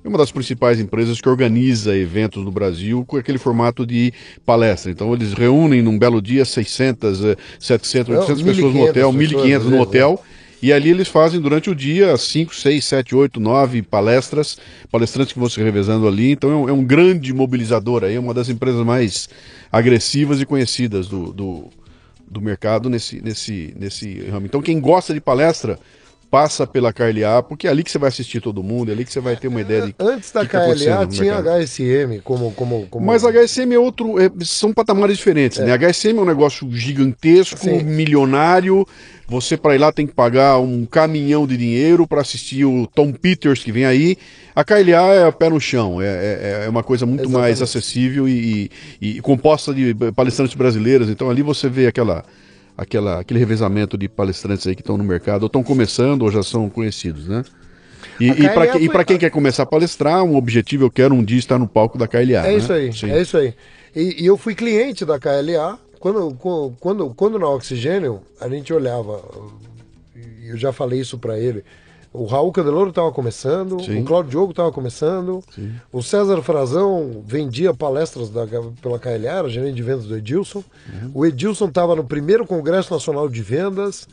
é uma das principais empresas que organiza eventos no Brasil com aquele formato de palestra. Então eles reúnem num belo dia 600, 700, 800 pessoas no hotel, 1.500 no hotel. É e ali eles fazem durante o dia 5, 6, 7, 8, 9 palestras, palestrantes que vão se revezando ali. Então é um, é um, grande mobilizador aí, é uma das empresas mais agressivas e conhecidas do, do, do mercado nesse, nesse, nesse ramo. Então quem gosta de palestra passa pela KLA, porque é ali que você vai assistir todo mundo, é ali que você vai ter uma ideia de. Antes da KLA tinha HSM como, como, como. Mas HSM é outro. É, são patamares diferentes, é. né? HSM é um negócio gigantesco, Sim. milionário. Você para ir lá tem que pagar um caminhão de dinheiro para assistir o Tom Peters que vem aí. A KLA é pé no chão, é, é, é uma coisa muito Exatamente. mais acessível e, e, e composta de palestrantes brasileiros. Então ali você vê aquela aquela, aquele revezamento de palestrantes aí que estão no mercado, ou estão começando ou já são conhecidos, né? E, e para que, foi... quem quer começar a palestrar, um objetivo, eu quero um dia estar no palco da KLA. É né? isso aí, Sim. é isso aí. E, e, eu fui cliente da KLA, quando, quando, quando na Oxigênio, a gente olhava, eu já falei isso para ele, o Raul Candeloro estava começando, Sim. o Claudio Diogo estava começando, Sim. o César Frazão vendia palestras da, pela KLA, era gerente de vendas do Edilson. Uhum. O Edilson estava no primeiro Congresso Nacional de Vendas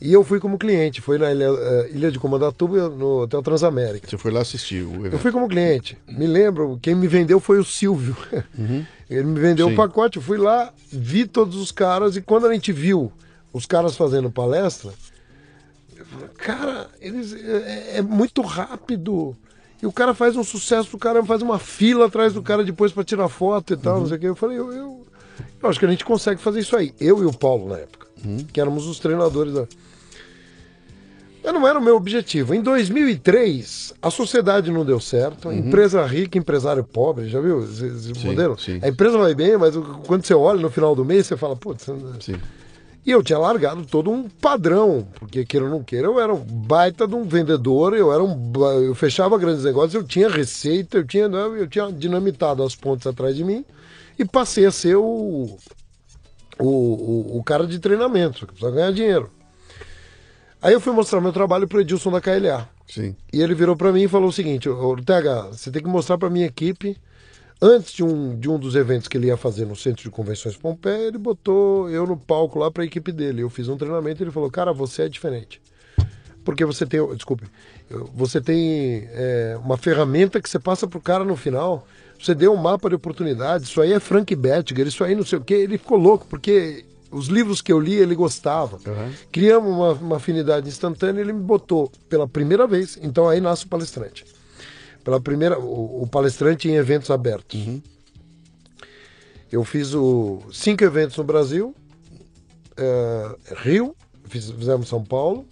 e eu fui como cliente. Foi na Ilha, uh, Ilha de Comandatuba, no Hotel Transamérica. Você foi lá assistir o evento? Eu fui como cliente. Me lembro, quem me vendeu foi o Silvio. Uhum. <laughs> Ele me vendeu o um pacote, eu fui lá, vi todos os caras e quando a gente viu os caras fazendo palestra Cara, eles, é, é, muito rápido. E o cara faz um sucesso, o cara faz uma fila atrás do cara depois para tirar foto e tal, uhum. não sei o que. Eu falei, eu, eu, eu, acho que a gente consegue fazer isso aí. Eu e o Paulo na época, uhum. que éramos os treinadores da. Mas não era o meu objetivo. Em 2003, a sociedade não deu certo. Uhum. Empresa rica, empresário pobre. Já viu esse sim, modelo? Sim. A empresa vai bem, mas quando você olha no final do mês, você fala, putz. Sim. E eu tinha largado todo um padrão, porque queira ou não queira, eu era um baita de um vendedor, eu era um eu fechava grandes negócios, eu tinha receita, eu tinha, né, eu tinha dinamitado as pontas atrás de mim e passei a ser o, o, o, o cara de treinamento, que precisa ganhar dinheiro. Aí eu fui mostrar meu trabalho pro Edilson da KLA. Sim. E ele virou para mim e falou o seguinte: Ortega, você tem que mostrar para minha equipe Antes de um, de um dos eventos que ele ia fazer no Centro de Convenções Pompeia, ele botou eu no palco lá para a equipe dele. Eu fiz um treinamento e ele falou: Cara, você é diferente. Porque você tem, desculpe, você tem é, uma ferramenta que você passa pro cara no final. Você deu um mapa de oportunidades. Isso aí é Frank Bettiger, isso aí não sei o que. Ele ficou louco, porque os livros que eu li ele gostava. Uhum. Criamos uma, uma afinidade instantânea e ele me botou pela primeira vez. Então aí nasce o palestrante pela primeira o, o palestrante em eventos abertos. Uhum. Eu fiz o, cinco eventos no Brasil, é, Rio, fiz, fizemos São Paulo,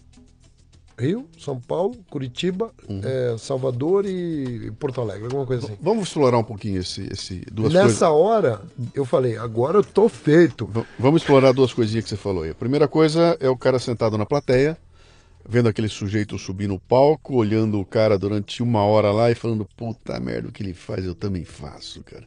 Rio, São Paulo, Curitiba, uhum. é, Salvador e Porto Alegre, alguma coisa assim. Vamos explorar um pouquinho esse, esse duas Nessa coisas. hora, eu falei, agora eu tô feito. V vamos explorar duas coisinhas que você falou aí. A primeira coisa é o cara sentado na plateia, vendo aquele sujeito subir no palco, olhando o cara durante uma hora lá e falando, puta merda, o que ele faz eu também faço, cara.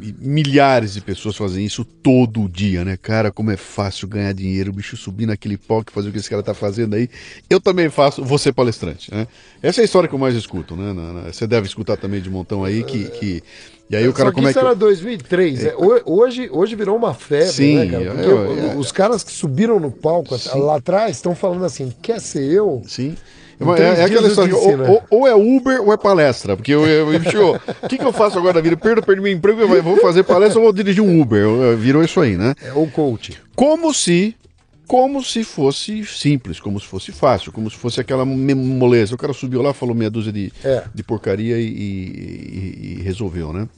E milhares de pessoas fazem isso todo dia, né? Cara, como é fácil ganhar dinheiro, o bicho subir naquele palco e fazer o que esse cara tá fazendo aí. Eu também faço, você palestrante, né? Essa é a história que eu mais escuto, né? Você deve escutar também de montão aí que, que e aí o cara como é isso que. era 2003. É. Hoje, hoje virou uma febre, Sim, né, cara? Porque eu, eu, os caras que subiram no palco Sim. lá atrás estão falando assim: quer ser eu? Sim. É, é, é aquela história, ou, ou, ou, é Uber ou é palestra, porque eu, eu, o que, que eu faço agora na vida? Perdo, perdi meu emprego, eu vou fazer palestra ou vou dirigir um Uber? Virou isso aí, né? É o coach. Como se como se fosse simples, como se fosse fácil, como se fosse aquela moleza. O cara subiu lá, falou meia dúzia de, é. de porcaria e, e, e, resolveu, né?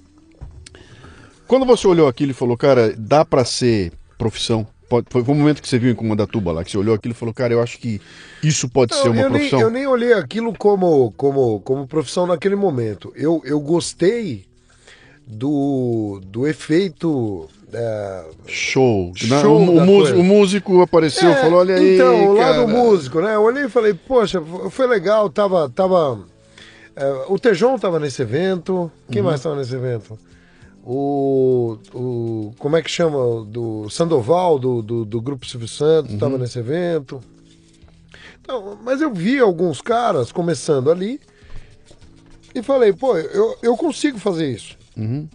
Quando você olhou aquilo e falou, cara, dá para ser profissão? Pode, foi, foi o momento que você viu em Comandatuba lá, que você olhou aquilo e falou, cara, eu acho que isso pode Não, ser uma eu profissão. Nem, eu nem olhei aquilo como, como, como profissão naquele momento. Eu, eu gostei do, do efeito é... Show. Show o, o, músico, o, músico, apareceu, é, falou: olha aí. Então, o lado músico, né? Eu olhei e falei: poxa, foi legal, tava. tava é, o Tejon tava nesse evento. Quem uhum. mais tava nesse evento? O, o. Como é que chama? Do Sandoval, do, do, do Grupo Silvio Santos, uhum. tava nesse evento. Então, mas eu vi alguns caras começando ali e falei: pô, eu, eu consigo fazer isso. Uhum.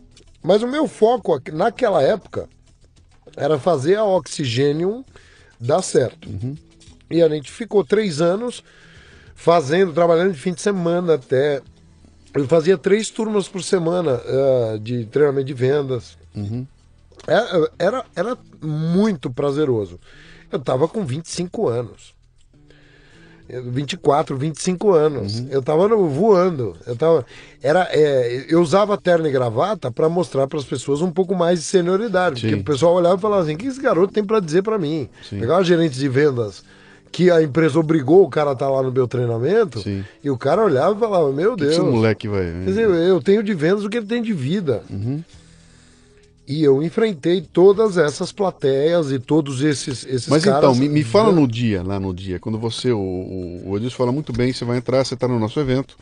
Mas o meu foco naquela época era fazer a Oxigênio dar certo. Uhum. E a gente ficou três anos fazendo, trabalhando de fim de semana até. Eu fazia três turmas por semana uh, de treinamento de vendas. Uhum. Era, é, era, era muito prazeroso. Eu estava com 25 anos. 24, 25 anos. Uhum. Eu tava no, voando. Eu tava. Era, é, eu usava terno e gravata para mostrar para as pessoas um pouco mais de senioridade. Sim. Porque o pessoal olhava e falava assim: o que esse garoto tem para dizer para mim? Sim. Pegava gerente de vendas que a empresa obrigou o cara a estar tá lá no meu treinamento. Sim. E o cara olhava e falava: Meu Deus. Que esse moleque vai. Quer dizer, eu tenho de vendas o que ele tem de vida. Uhum. E eu enfrentei todas essas plateias e todos esses, esses Mas caras. então, me, me fala no dia, lá no dia, quando você, o, o, o Edilson fala muito bem, você vai entrar, você está no nosso evento,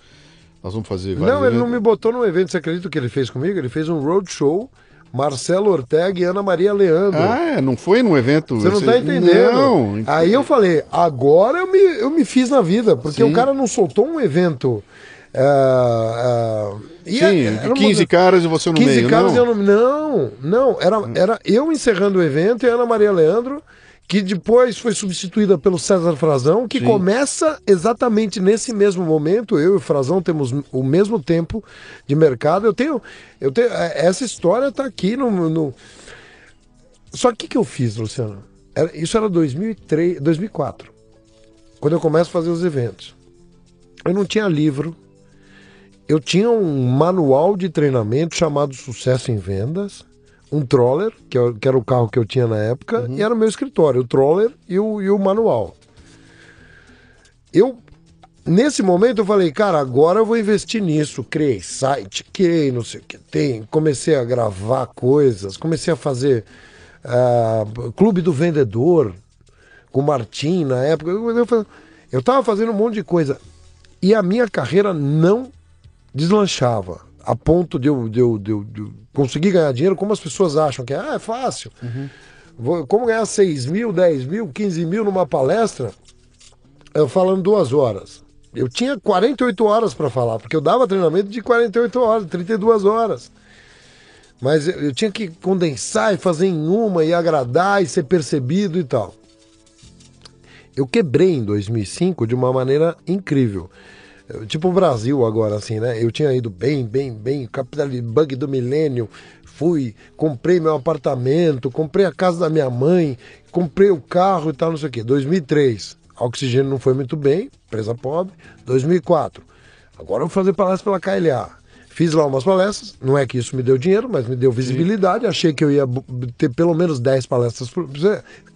nós vamos fazer Não, ele eventos. não me botou no evento, você acredita que ele fez comigo? Ele fez um roadshow, Marcelo Ortega e Ana Maria Leandro. Ah, é, não foi num evento... Você não está entendendo. Não. Aí eu falei, agora eu me, eu me fiz na vida, porque Sim. o cara não soltou um evento... Uh, uh, Sim, era 15 uma... caras e você no 15 meio, caras não? Eu não, não, era, era eu encerrando o evento e a Ana Maria Leandro, que depois foi substituída pelo César Frazão, que Sim. começa exatamente nesse mesmo momento. Eu e o Frazão temos o mesmo tempo de mercado. Eu tenho, eu tenho é, essa história está aqui no, no... Só que o que eu fiz, Luciano? Era, isso era 2003, 2004, quando eu começo a fazer os eventos. Eu não tinha livro, eu tinha um manual de treinamento chamado Sucesso em Vendas, um troller, que, é era o carro que eu tinha na época, uhum. e era o meu escritório, o troller e o, e o manual. Eu, nesse momento, eu falei, cara, agora eu vou investir nisso. Criei site, criei não sei o que tem, comecei a gravar coisas, comecei a fazer uh, Clube do Vendedor com o Martim na época. Eu, eu, eu tava fazendo um monte de coisa. E a minha carreira não deslanchava a ponto de eu, de, eu, de, eu, de eu conseguir ganhar dinheiro como as pessoas acham que é, ah, é fácil. Uhum. Vou, como ganhar 6 mil, 10 mil, 15 mil numa palestra, eu falando duas horas. Eu tinha 48 horas para falar, porque eu dava treinamento de 48 horas, 32 horas. Mas eu, eu tinha que condensar e fazer em uma e agradar e ser percebido e tal. Eu quebrei em 2005 de uma maneira incrível. Tipo o Brasil agora, assim, né? Eu tinha ido bem, bem, bem, capital bug do milênio, fui, comprei meu apartamento, comprei a casa da minha mãe, comprei o carro e tal, não sei o quê. 2003, oxigênio não foi muito bem, empresa pobre. 2004, agora eu vou fazer palestra pela KLA. Fiz lá umas palestras, não é que isso me deu dinheiro, mas me deu visibilidade. Sim. Achei que eu ia ter pelo menos 10 palestras por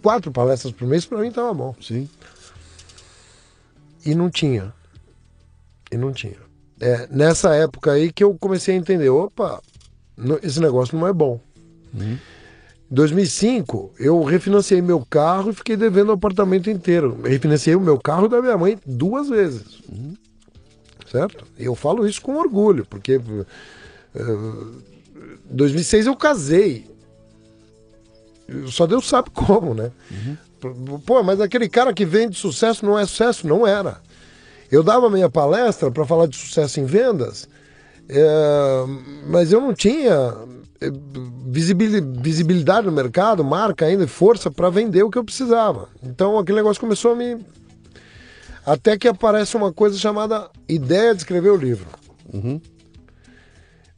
quatro palestras por mês, para mim tava bom. Sim. E não tinha. E não tinha. É, nessa época aí que eu comecei a entender, opa, esse negócio não é bom. Uhum. Em 2005, eu refinanciei meu carro e fiquei devendo o apartamento inteiro. Eu refinanciei o meu carro da minha mãe duas vezes. Uhum. Certo? Eu falo isso com orgulho, porque uh, eh, 2006 eu casei. Só Deus sabe <laughs> como, né? Uhum. Pô, mas aquele cara que vende sucesso não é sucesso? Não era. Eu dava minha palestra para falar de sucesso em vendas, é, mas eu não tinha é, visibilidade no mercado, marca ainda, força para vender o que eu precisava. Então aquele negócio começou a me Até que aparece uma coisa chamada ideia de escrever o livro.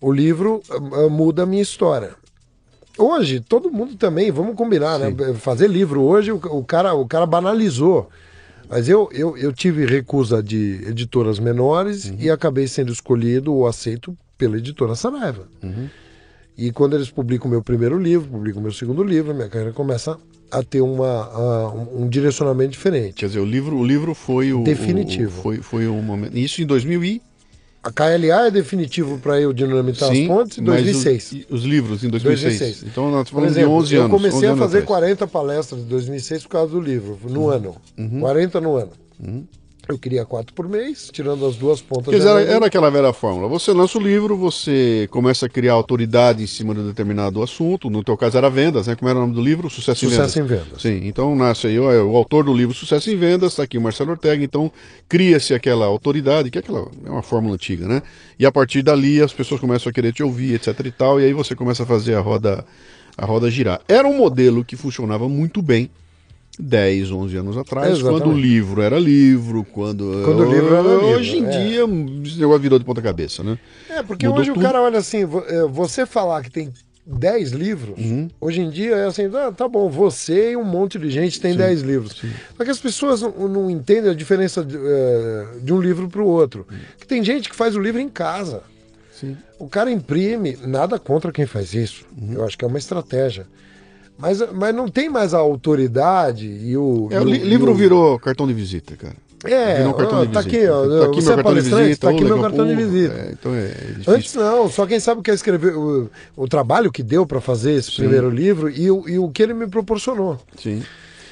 O livro uh, muda a minha história. Hoje, todo mundo também, vamos combinar, né? Fazer livro hoje, o cara, o cara banalizou. Mas eu, eu, eu tive recusa de editoras menores e acabei sendo escolhido ou aceito pela editora Saraiva. E quando eles publicam o meu primeiro livro, publicam o meu segundo livro, minha carreira começa a ter uma, a- um, direcionamento diferente. Quer dizer, o livro, o livro foi o. Definitivo. o- foi, foi um momento. Isso em 2000 e. A KLA é definitivo para eu dinamitar as pontes em mas 2006. Os, e os livros em 2006. 2006. Então nós falamos exemplo, de 11 eu anos. comecei 11 a fazer atrás. 40 palestras em 2006 por causa do livro, no Uhum. ano. 40 no ano. Eu queria quatro por mês, tirando as duas pontas. Quer dizer, era, era aquela velha fórmula. Você lança o livro, você começa a criar autoridade em cima de um determinado assunto. No teu caso era vendas, né? Como era o nome do livro? Sucesso, Sucesso em em Vendas. Vendas. Sim, então nasce aí ó, o autor do livro Sucesso em Vendas, está aqui o Marcelo Ortega, então cria-se aquela autoridade, que é aquela é uma fórmula antiga, né? E a partir dali as pessoas começam a querer te ouvir, etc e tal, e aí você começa a fazer a roda a roda girar. Era um modelo que funcionava muito bem 10, 11 anos atrás, Exatamente. quando o livro era livro, quando Quando o livro era livro, Hoje em é. dia negócio virou de ponta cabeça, né? É, porque Mudou hoje tudo. o cara olha assim, é, você falar que tem 10 livros, Uhum. hoje em dia é assim, ah, tá bom, você e um monte de gente tem 10 livros. Só que as pessoas não, não entendem a diferença de, é, de um livro para o outro. Que tem gente que faz o livro em casa. Sim. O cara imprime, nada contra quem faz isso. Uhum. Eu acho que é uma estratégia. Mas, mas não tem mais a autoridade e o. É, e o o- li- e livro o- virou cartão de visita, cara. É, um cartão ó, de tá aqui, ó. Tá aqui você meu é palestrante, visita, tá aqui meu cartão de visita. É, então é difícil. Antes não, só quem sabe o que é escrever o, o trabalho que deu para fazer esse primeiro livro e o, e o que ele me proporcionou. Sim.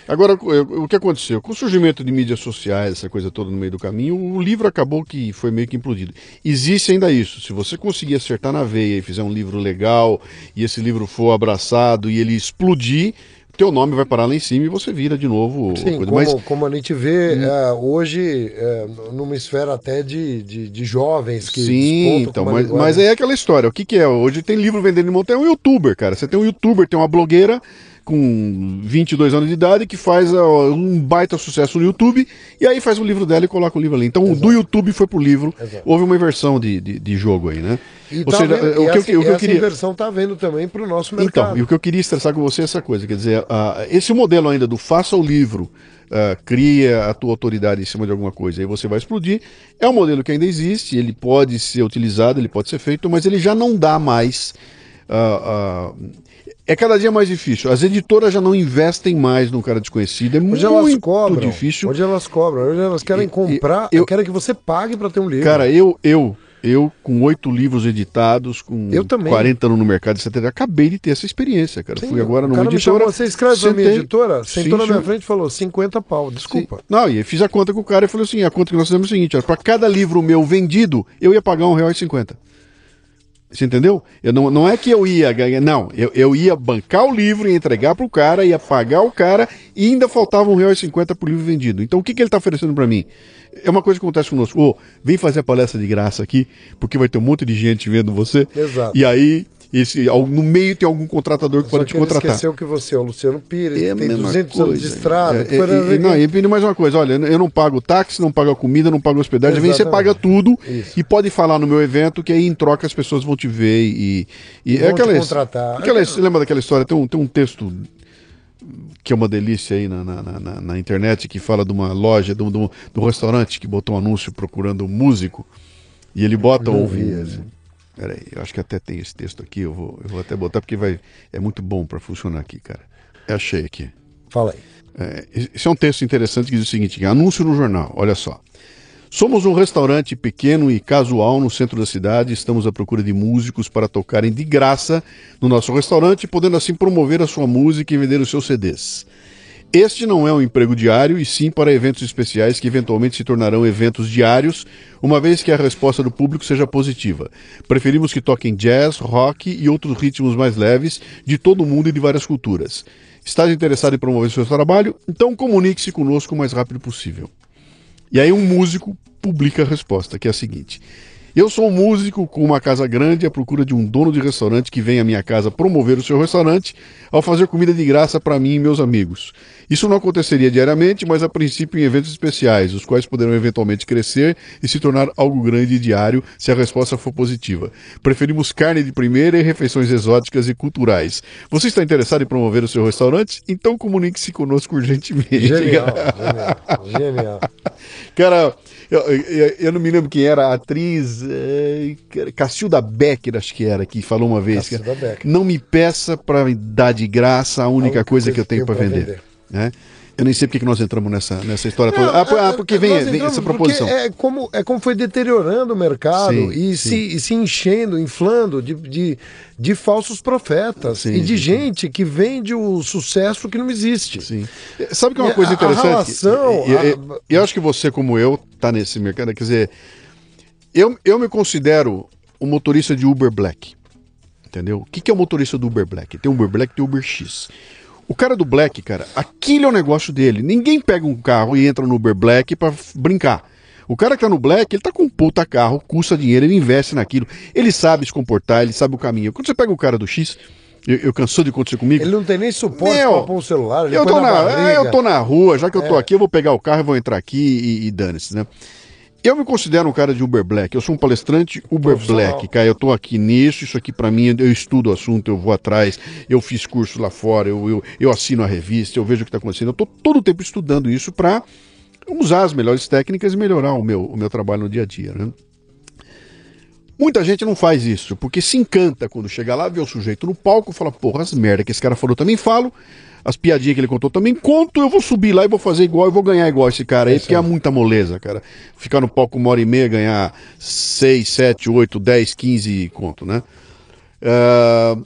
Agora, o o que aconteceu? Com o surgimento de mídias sociais, essa coisa toda no meio do caminho, o livro acabou que foi meio que implodido. Existe ainda isso. Se você conseguir acertar na veia e fizer um livro legal, e esse livro for abraçado e ele explodir, teu nome vai parar lá em cima e você vira de novo. Sim, como, Mas Hum. como a gente vê é, hoje, é, numa esfera até de, de, de jovens que Sim, então, mas, mas é aquela história. O que, que é? Hoje tem livro vendendo em mão, tem um youtuber, cara. Você tem um youtuber, tem uma blogueira com 22 anos de idade que faz ó, um baita sucesso no YouTube e aí faz o livro dela e coloca o livro ali. Então, do YouTube foi pro livro. Exato. Houve uma inversão de, de, de jogo aí, né? E Ou tá seja, vendo- o que, eu- essa, o que eu essa queria. inversão está vendo também para o nosso Então, mercado. e o que eu queria estressar com você é essa coisa, quer dizer, ah, esse modelo ainda do faça o livro, ah, cria a tua autoridade em cima de alguma coisa, aí você vai explodir, é um modelo que ainda existe, ele pode ser utilizado, ele pode ser feito, mas ele já não dá mais. ah, ah, é cada dia mais difícil. As editoras já não investem mais num cara desconhecido. É Hoje muito elas cobram. difícil. Hoje elas cobram. Hoje elas querem E- e- comprar, eu- querem que você pague para ter um livro. Cara, eu, eu, eu, com oito livros editados, com Eu também. 40 anos no mercado, etc., acabei de ter essa experiência, cara. Sim, Fui agora numa editora. chamou, você escreve pra minha sentei- editora? Sentou Sim, na minha frente e falou 50 pau, desculpa. Sim. Não, e eu fiz a conta com o cara e falei assim: a conta que nós fizemos é o seguinte: para cada livro meu vendido, eu ia pagar um R$1,50. Você entendeu? Eu não, não é que eu ia ganhar, não. Eu, eu ia bancar o livro, ia entregar pro cara, ia pagar o cara e ainda faltava um R$1,50 por livro vendido. Então o que, que ele tá oferecendo para mim? É uma coisa que acontece conosco. Ô, vem fazer a palestra de graça aqui, porque vai ter um monte de gente vendo você. Exato. E aí, esse, no meio tem algum contratador que Só pode que te contratar. esqueceu que você é o Luciano Pires, É tem mesma 200 anos de coisa. estrada. É, e, e, não, e, mais uma coisa, olha, eu não pago táxi, não pago a comida, não pago a hospedagem, vem você paga tudo Isso. e pode falar no meu evento que aí em troca as pessoas vão te ver e, e Vão é te aquela, contratar. aquela você lembra daquela história, tem um, tem um texto que é uma delícia aí na, na, na- na- internet que fala de uma loja, de um, de um- de um restaurante que botou um anúncio procurando um músico e ele bota um, vi. Peraí, eu acho que até tem esse texto aqui, eu vou, eu vou até botar porque vai, é muito bom para funcionar aqui, cara. Eu achei aqui. Fala aí. É, esse é um texto interessante que diz o seguinte: anúncio no jornal, olha só. Somos um restaurante pequeno e casual no centro da cidade. Estamos à procura de músicos para tocarem de graça no nosso restaurante, podendo assim promover a sua música e vender os seus CDs. Este não é um emprego diário, e sim para eventos especiais que eventualmente se tornarão eventos diários, uma vez que a resposta do público seja positiva. Preferimos que toquem jazz, rock e outros ritmos mais leves de todo o mundo e de várias culturas. Está interessado em promover seu trabalho? Então comunique-se conosco o mais rápido possível. E aí um músico publica a resposta, que é a seguinte: Eu sou um músico com uma casa grande à procura de um dono de restaurante que venha à minha casa promover o seu restaurante ao fazer comida de graça para mim e meus amigos. Isso não aconteceria diariamente, mas a princípio em eventos especiais, os quais poderão eventualmente crescer e se tornar algo grande e diário se a resposta for positiva. Preferimos carne de primeira e refeições exóticas e culturais. Você está interessado em promover o seu restaurante? Então comunique-se conosco urgentemente. Genial, <laughs> genial, genial. Cara, eu, eu, eu, não me lembro quem era a atriz, é, Cacilda Becker, acho que era, que falou uma vez. Que, não me peça para dar de graça a única, a única coisa, coisa, que eu tenho para vender. vender. Né? Eu nem sei porque que nós entramos nessa, nessa história não, toda. Ah, ah porque vem, vem essa proposição. É como, é como foi deteriorando o mercado sim, e, sim. Se, e se enchendo, inflando de, de, de falsos profetas sim, e de gente que vende o sucesso que não existe. Sim. Sabe que é uma coisa interessante? A relação, eu, eu, eu acho que você, como eu, está nesse mercado. Quer dizer, eu, eu me considero um motorista de Uber Black. Entendeu? O que, que é o motorista do Uber Black? Tem Uber Black e tem Uber X. O cara do Black, cara, aquilo é o negócio dele. Ninguém pega um carro e entra no Uber Black para brincar. O cara que tá no Black, ele tá com um puta carro, custa dinheiro, ele investe naquilo. Ele sabe se comportar, ele sabe o caminho. Quando você pega o cara do X, eu, eu cansou de acontecer comigo. Ele não tem nem suporte Meu, pra pôr o celular. eu, tô na, na é, eu tô na rua, já que eu tô é. aqui, eu vou pegar o carro e vou entrar aqui e, e dane-se, né? Eu me considero um cara de Uber Black. Eu sou um palestrante Uber Black, cara. Eu tô aqui nisso, isso aqui para mim, eu estudo o assunto, eu vou atrás, eu fiz curso lá fora, eu, eu, eu assino a revista, eu vejo o que está acontecendo. Eu tô todo o tempo estudando isso para usar as melhores técnicas e melhorar o meu, o meu trabalho no dia a dia, né? Muita gente não faz isso, porque se encanta quando chega lá, vê o sujeito no palco, fala, porra, as merda que esse cara falou também falo, as piadinhas que ele contou também conto, eu vou subir lá e vou fazer igual, eu vou ganhar igual esse cara aí, porque é muita moleza, cara. Ficar no palco uma hora e meia, ganhar 6, 7, 8, 10, 15 conto, né? Uh,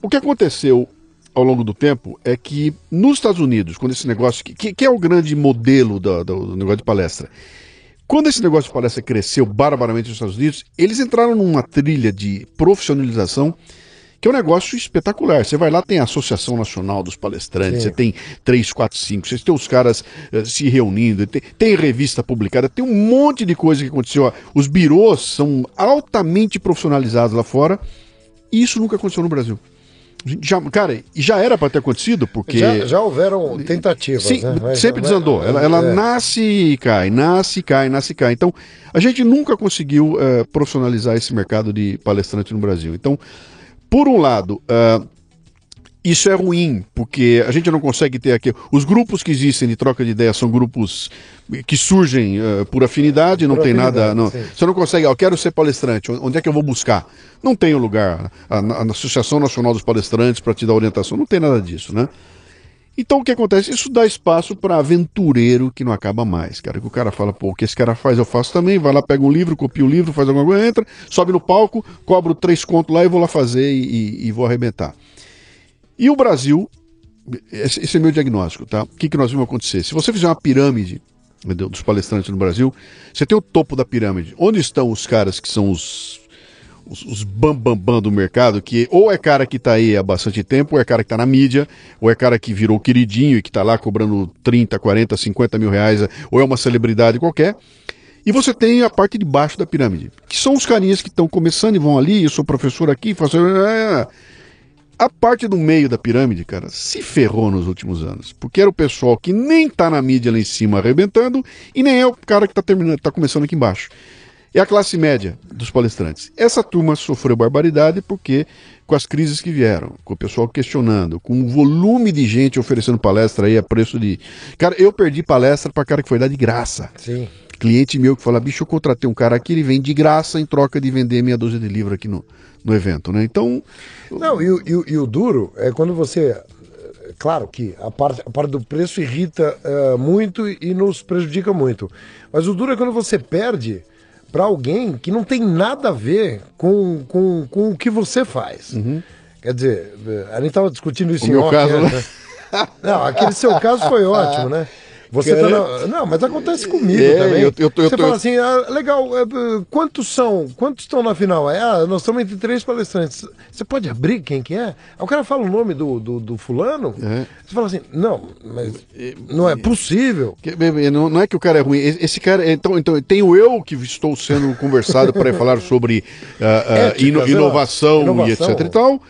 o que aconteceu ao longo do tempo é que nos Estados Unidos, quando esse negócio, que, que é o grande modelo do, do negócio de palestra, quando esse negócio de palestra cresceu barbaramente nos Estados Unidos, eles entraram numa trilha de profissionalização que é um negócio espetacular. Você vai lá, tem a Associação Nacional dos Palestrantes, Sim. você tem três, quatro, cinco, você tem os caras uh, se reunindo, tem, tem, revista publicada, tem um monte de coisa que aconteceu. Os birôs são altamente profissionalizados lá fora e isso nunca aconteceu no Brasil. Já, cara, já era para ter acontecido, porque. Já, já houveram tentativas. Sim, né? sempre desandou. Ela, ela é. nasce e cai, nasce e cai, nasce e cai. Então, a gente nunca conseguiu uh, profissionalizar esse mercado de palestrante no Brasil. Então, por um lado, uh, isso é ruim, porque a gente não consegue ter aqui. Os grupos que existem de troca de ideias são grupos que surgem uh, por afinidade, não por tem afinidade, nada. Não, você não consegue, eu quero ser palestrante, onde é que eu vou buscar? Não tem um lugar. A, a Associação Nacional dos Palestrantes para te dar orientação, não tem nada disso, né? Então o que acontece? Isso dá espaço para aventureiro que não acaba mais, cara. Que o cara fala, pô, o que esse cara faz eu faço também, vai lá, pega um livro, copia o livro, faz alguma coisa, entra, sobe no palco, cobro três contos lá e vou lá fazer e, e, e vou arrebentar. E o Brasil, esse, esse é meu diagnóstico, tá? O que, que nós vimos acontecer? Se você fizer uma pirâmide dos palestrantes no Brasil, você tem o topo da pirâmide. Onde estão os caras que são os os, os bambambam bam, bam do mercado, que ou é cara que está aí há bastante tempo, ou é cara que está na mídia, ou é cara que virou queridinho e que está lá cobrando 30, 40, 50 mil reais, ou é uma celebridade qualquer. E você tem a parte de baixo da pirâmide, que são os carinhas que estão começando e vão ali, eu sou professor aqui, faço. A parte do meio da pirâmide, cara, se ferrou nos últimos anos. Porque era o pessoal que nem tá na mídia lá em cima arrebentando, e nem é o cara que tá terminando, tá começando aqui embaixo é a classe média dos palestrantes. Essa turma sofreu barbaridade porque, com as crises que vieram, com o pessoal questionando, com o volume de gente oferecendo palestra aí a preço de. Cara, eu perdi palestra para cara que foi dar de graça. Sim. Cliente meu que fala, bicho, eu contratei um cara aqui, ele vem de graça em troca de vender meia dúzia de livros aqui no, no evento, né? Então. Não, e, e, e o duro é quando você claro que a parte, a parte do preço irrita uh, muito e nos prejudica muito. Mas o duro é quando você perde para alguém que não tem nada a ver com, com, com o que você faz. Uhum. Quer dizer, a gente estava discutindo isso o em meu off, caso, né? Não, aquele seu caso foi <laughs> ótimo, né? Você tá na- Não, mas acontece comigo É, também. eu- eu eu Você fala assim, ah, legal, é, é, quantos são? Quantos estão na final? É, ah, nós estamos entre três palestrantes. Você pode abrir quem que é? Aí o cara fala o nome do, do, do fulano. É. Você fala assim, não, mas não é possível. Que- bem, Não, não é que o cara é ruim. Esse cara. Então, então tenho eu que estou sendo conversado para falar sobre ah, <laughs> Éticas, ino- inovação, Inovação. e etc e tal,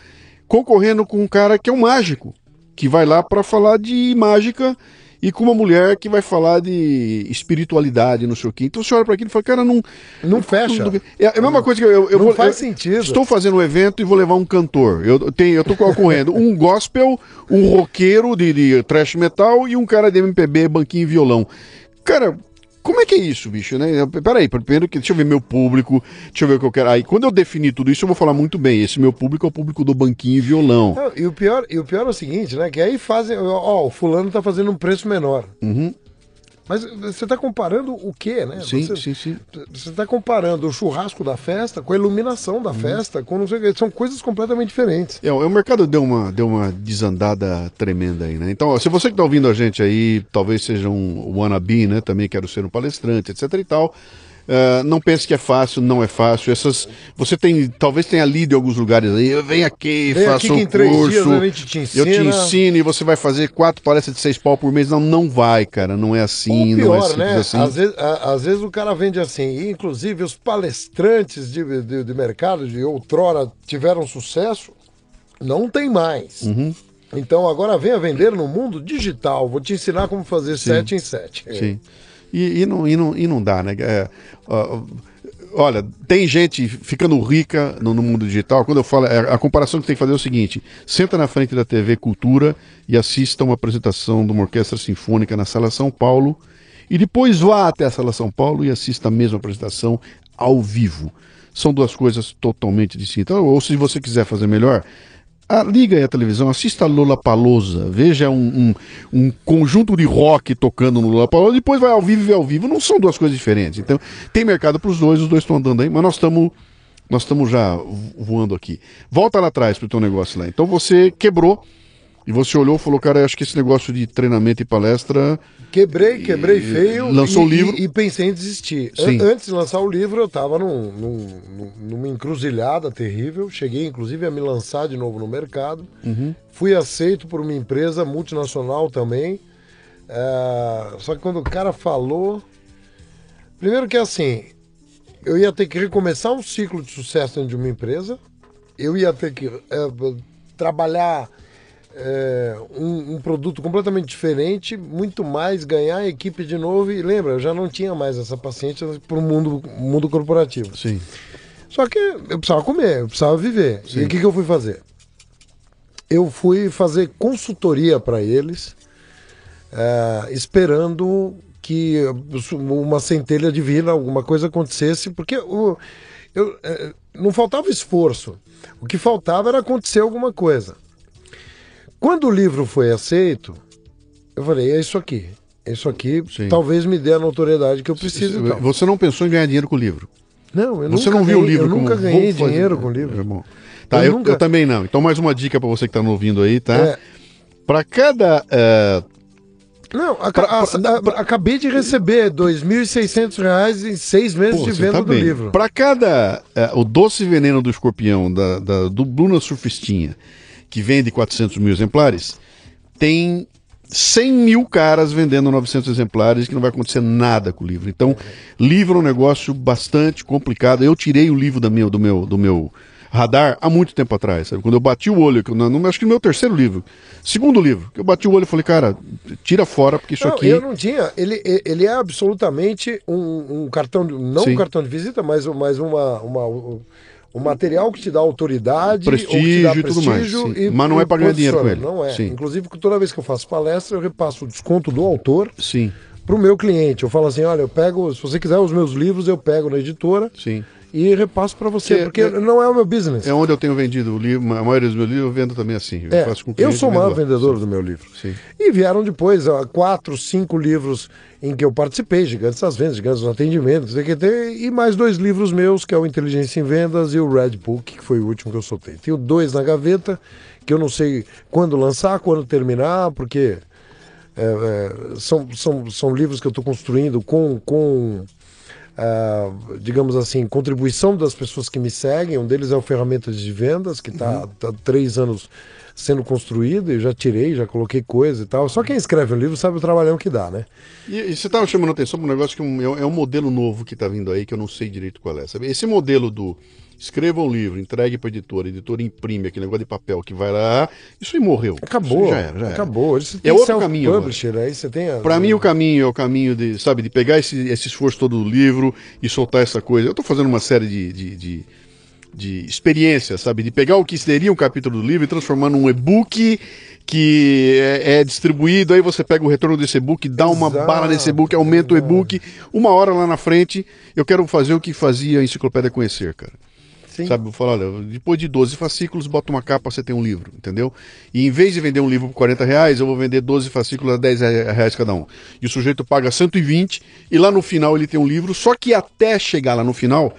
concorrendo com um cara que é um mágico, que vai lá para falar de mágica e com uma mulher que vai falar de espiritualidade, não sei o quê. Então você olha para aquilo e fala, cara, não. Não fecha. É a mesma coisa que eu, eu Não vou. faz eu sentido. Estou fazendo um evento e vou levar um cantor. Eu tenho, eu tô concorrendo um gospel, um roqueiro de, de thrash metal e um cara de MPB, banquinho e violão. Cara, como é que é isso, bicho, né? Peraí, primeiro que deixa eu ver meu público, deixa eu ver o que eu quero. Aí, quando eu definir tudo isso, eu vou falar muito bem. Esse meu público é o público do banquinho e violão. Não, e, o pior, e o pior é o seguinte, né? Que aí fazem. Ó, o fulano tá fazendo um preço menor. Uhum. Mas você tá comparando o quê, né? Sim, você, sim, sim. Você está comparando o churrasco da festa com a iluminação da festa, com não sei o quê. São coisas completamente diferentes. É, o mercado deu uma, deu uma desandada tremenda aí, né? Então, ó, se você que está ouvindo a gente aí, talvez seja um wannabe, né? Também quero ser um palestrante, etc e tal. Eh, não pense que é fácil, não é fácil. Essas, você tem, talvez tenha lido em alguns lugares aí, vem aqui, Vem faça um três curso, dias gente te eu te ensino e você vai fazer quatro palestras de seis pau por mês. Não, não vai, cara, não é assim, Ou não é pior, simples né? assim. Às, vezes, a- às vezes o cara vende assim, e inclusive os palestrantes de, de, de mercado de outrora tiveram sucesso, não tem mais. Uhum. Então agora venha vender no mundo digital. Vou te ensinar como fazer sete em sete. Sim. E, e não, e, não, e não dá, né? É, ó, olha, tem gente ficando rica no, no mundo digital. Quando eu falo, é, a comparação que tem que fazer é o seguinte: senta na frente da TV Cultura e assista uma apresentação de uma orquestra sinfônica na Sala São Paulo. E depois vá até a Sala São Paulo e assista a mesma apresentação ao vivo. São duas coisas totalmente distintas. Ou se você quiser fazer melhor, ah, liga aí a televisão, assista a Lola Palosa, veja um, um, um conjunto de rock tocando no Lola Palosa, depois vai ao vivo e vê ao vivo. Não são duas coisas diferentes. Então, tem mercado para os dois, os dois estão andando aí, mas nós estamos nós estamos já voando aqui. Volta lá atrás para o teu negócio lá. Então você quebrou e você olhou e falou, cara, acho que esse negócio de treinamento e palestra. Quebrei, quebrei feio. lançou e, o livro. E, e pensei em desistir. Sim. Antes de lançar o livro, eu estava num, num- num- numa encruzilhada terrível. Cheguei, inclusive, a me lançar de novo no mercado. Uhum. Fui aceito por uma empresa multinacional também. É, só que quando o cara falou. Primeiro que é assim, eu ia ter que recomeçar um ciclo de sucesso dentro de uma empresa. Eu ia ter que é, trabalhar é, um, um produto completamente diferente, muito mais, ganhar a equipe de novo. E lembra, eu já não tinha mais essa paciência para o mundo, mundo corporativo. Sim. Só que eu precisava comer, eu precisava viver. E o que, que eu fui fazer? Eu fui fazer consultoria para eles, eh, esperando que uma centelha divina, alguma coisa acontecesse, porque o- eu, eh, não faltava esforço. O que faltava era acontecer alguma coisa. Quando o livro foi aceito, eu falei: é isso aqui. É isso aqui, Sim. talvez me dê a notoriedade que eu preciso. e tal. Você não pensou em ganhar dinheiro com o livro? Não, eu Você nunca não viu o ganhei- livro Eu como nunca ganhei vou fazer- dinheiro com o livro. É bom. Tá, Eu eu, nunca- eu também não. Então, mais uma dica para você que está nos ouvindo aí, tá? É. Para cada. eh, Não, aca- Pra- a- a- acabei de receber 2.600 reais em seis meses Pô, de venda tá do bem. livro. Para cada. eh, o doce veneno do escorpião da, da- do Bruna Surfistinha, que vende 400 mil exemplares, tem 100 mil caras vendendo 900 exemplares que não vai acontecer nada com o livro. Então, livro é um negócio bastante complicado. Eu tirei o livro da meu, do, meu, do meu radar há muito tempo atrás. Sabe? Quando eu bati o olho, que eu, não, acho que no meu terceiro livro, segundo livro, que eu bati o olho e falei, cara, tira fora, porque isso Não, aqui. eu não tinha. Ele, ele é absolutamente um, um cartão, de, não Sim. um cartão de visita, mas, mas uma, uma, um material que te dá autoridade, Prestígio dá e tudo mais, prestígio sim. Mas não é pra ganhar dinheiro com ele. Não é. Sim. Inclusive, toda vez que eu faço palestra, eu repasso o desconto do autor Sim, para o meu cliente. Eu falo assim: olha, eu pego, se você quiser os meus livros, eu pego na editora sim. E repasso para você, Que- porque é- não é o meu business. É onde eu tenho vendido o livro, a maioria dos meus livros eu vendo também assim. Eu, É, faço com eu sou o maior vendedor do meu livro. Sim. E vieram depois ó, quatro, cinco livros em que eu participei, Gigantes das Vendas, Gigantes dos Atendimentos, e mais dois livros meus, que é o Inteligência em Vendas e o Red Book, que foi o último que eu soltei. Tenho dois na gaveta, que eu não sei quando lançar, quando terminar, porque é, é, são, são, são livros que eu estou construindo com, com uh, digamos assim, contribuição das pessoas que me seguem. Um deles é o Ferramentas de Vendas, que está uhum. tá três anos sendo construído, eu já tirei, já coloquei coisa e tal. Só quem escreve um livro sabe o trabalhão que dá, né? E, e você estava chamando atenção para um negócio que é um, é um modelo novo que está vindo aí, que eu não sei direito qual é. Sabe? Esse modelo do escreva um livro, entregue para a editora, a editora imprime aquele negócio de papel que vai lá, isso aí morreu. Acabou. Isso já era, já era. Acabou. é outro caminho. Publisher, aí você tem. A... Para mim o caminho é o caminho de, sabe, de pegar esse, esse esforço todo do livro e soltar essa coisa. Eu estou fazendo uma série de, de, de de experiência, sabe? De pegar o que seria um capítulo do livro e transformar num e-book que é, é, distribuído, aí você pega o retorno desse e-book, dá uma Exato. bala nesse e-book, aumenta o e-book. Uma hora lá na frente, eu quero fazer o que fazia a Enciclopédia Conhecer, cara. Sim. Sabe, vou falar, olha, depois de 12 fascículos, bota uma capa, você tem um livro, entendeu? E em vez de vender um livro por 40 reais, eu vou vender 12 fascículos a 10 reais cada um. E o sujeito paga 120 e lá no final ele tem um livro, só que até chegar lá no final,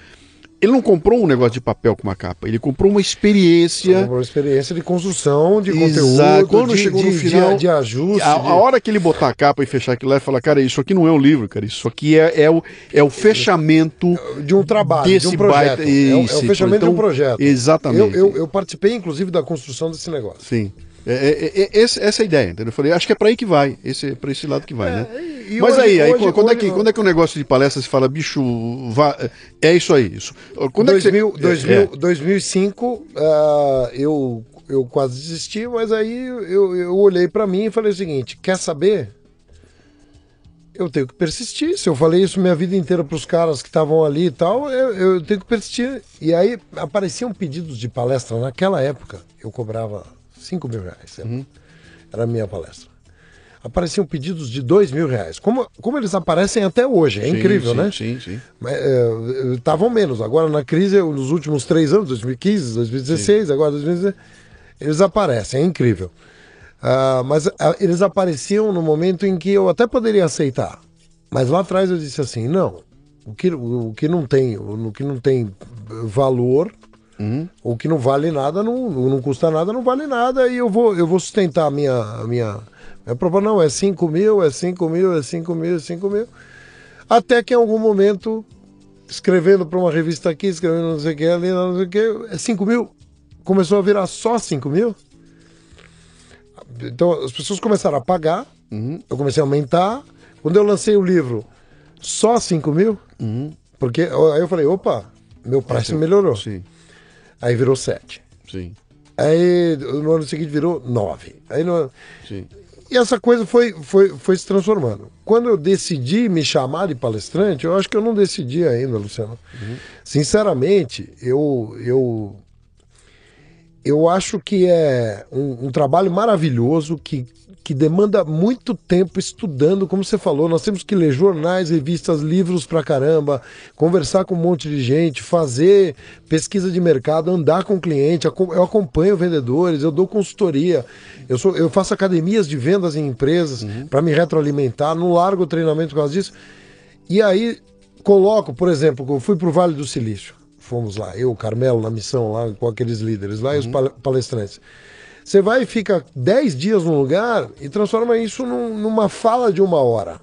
ele não comprou um negócio de papel com uma capa, ele comprou uma experiência. Ele comprou uma experiência de construção, de Exato. conteúdo, Quando de, chegou no final, de, de ajuste. A, a, hora que ele botar a capa e fechar aquilo lá e falar, cara, isso aqui não é um livro, cara, isso aqui é, é, o, é o fechamento de um trabalho, desse de um projeto. Baita... é, o, é, o, fechamento então, de um então, projeto. Exatamente. Eu, eu, eu participei, inclusive, da construção desse negócio. Sim. É, é, é, essa é a ideia, entendeu? Eu falei, acho que é para aí que vai, esse, é para esse lado que vai, né? Mas hoje, aí, aí hoje, quando, hoje, é que, quando é que o negócio de palestra se fala, bicho, vá, é isso aí, isso. Quando 2000, é que você... 2000, 2005, uh, eu, eu quase desisti, mas aí eu, eu olhei para mim e falei o seguinte: quer saber? Eu tenho que persistir. Se eu falei isso minha vida inteira para os caras que estavam ali e tal, eu, eu tenho que persistir. E aí apareciam pedidos de palestra naquela época. Eu cobrava 5 mil reais. Uhum. Era a minha palestra. Apareciam pedidos de 2 mil reais. Como, como eles aparecem até hoje, é sim, incrível, sim, né? Sim, sim. Estavam é, menos. Agora na crise, nos últimos três anos, 2015, 2016, sim. agora 2016, eles aparecem, é incrível. Uh, mas uh, eles apareciam no momento em que eu até poderia aceitar. Mas lá atrás eu disse assim, não, o que, o, que não tem, o que não tem valor, Uhum. O que não vale nada, não, não custa nada, não vale nada. E eu vou, eu vou sustentar a minha. A minha, minha prova, não, é 5 mil, é 5 mil, é 5 mil, é 5 mil. Até que em algum momento, escrevendo para uma revista aqui, escrevendo não sei o que, ali, não sei o que, é 5 mil. Começou a virar só 5 mil. Então as pessoas começaram a pagar, uhum. eu comecei a aumentar. Quando eu lancei o livro, só 5 mil, uhum. porque aí eu falei, opa, meu preço melhorou. Sim. Aí virou 7. Sim. Aí no ano seguinte virou 9. Aí no... Sim. E essa coisa foi, foi, foi se transformando. Quando eu decidi me chamar de palestrante, eu acho que eu não decidi ainda, Luciano. Uhum. Sinceramente, eu, eu, eu acho que é um, um trabalho maravilhoso que que demanda muito tempo estudando, como você falou, nós temos que ler jornais, revistas, livros pra caramba, conversar com um monte de gente, fazer pesquisa de mercado, andar com o cliente, eu acompanho vendedores, eu dou consultoria, eu, sou, eu faço academias de vendas em empresas uhum. para me retroalimentar, não largo o treinamento por causa disso. E aí coloco, por exemplo, eu fui pro Vale do Silício, fomos lá, eu, Carmelo, na missão lá com aqueles líderes lá uhum. e os uhum. palestrantes. Você vai e fica 10 dias num lugar e transforma isso num, numa fala de uma hora.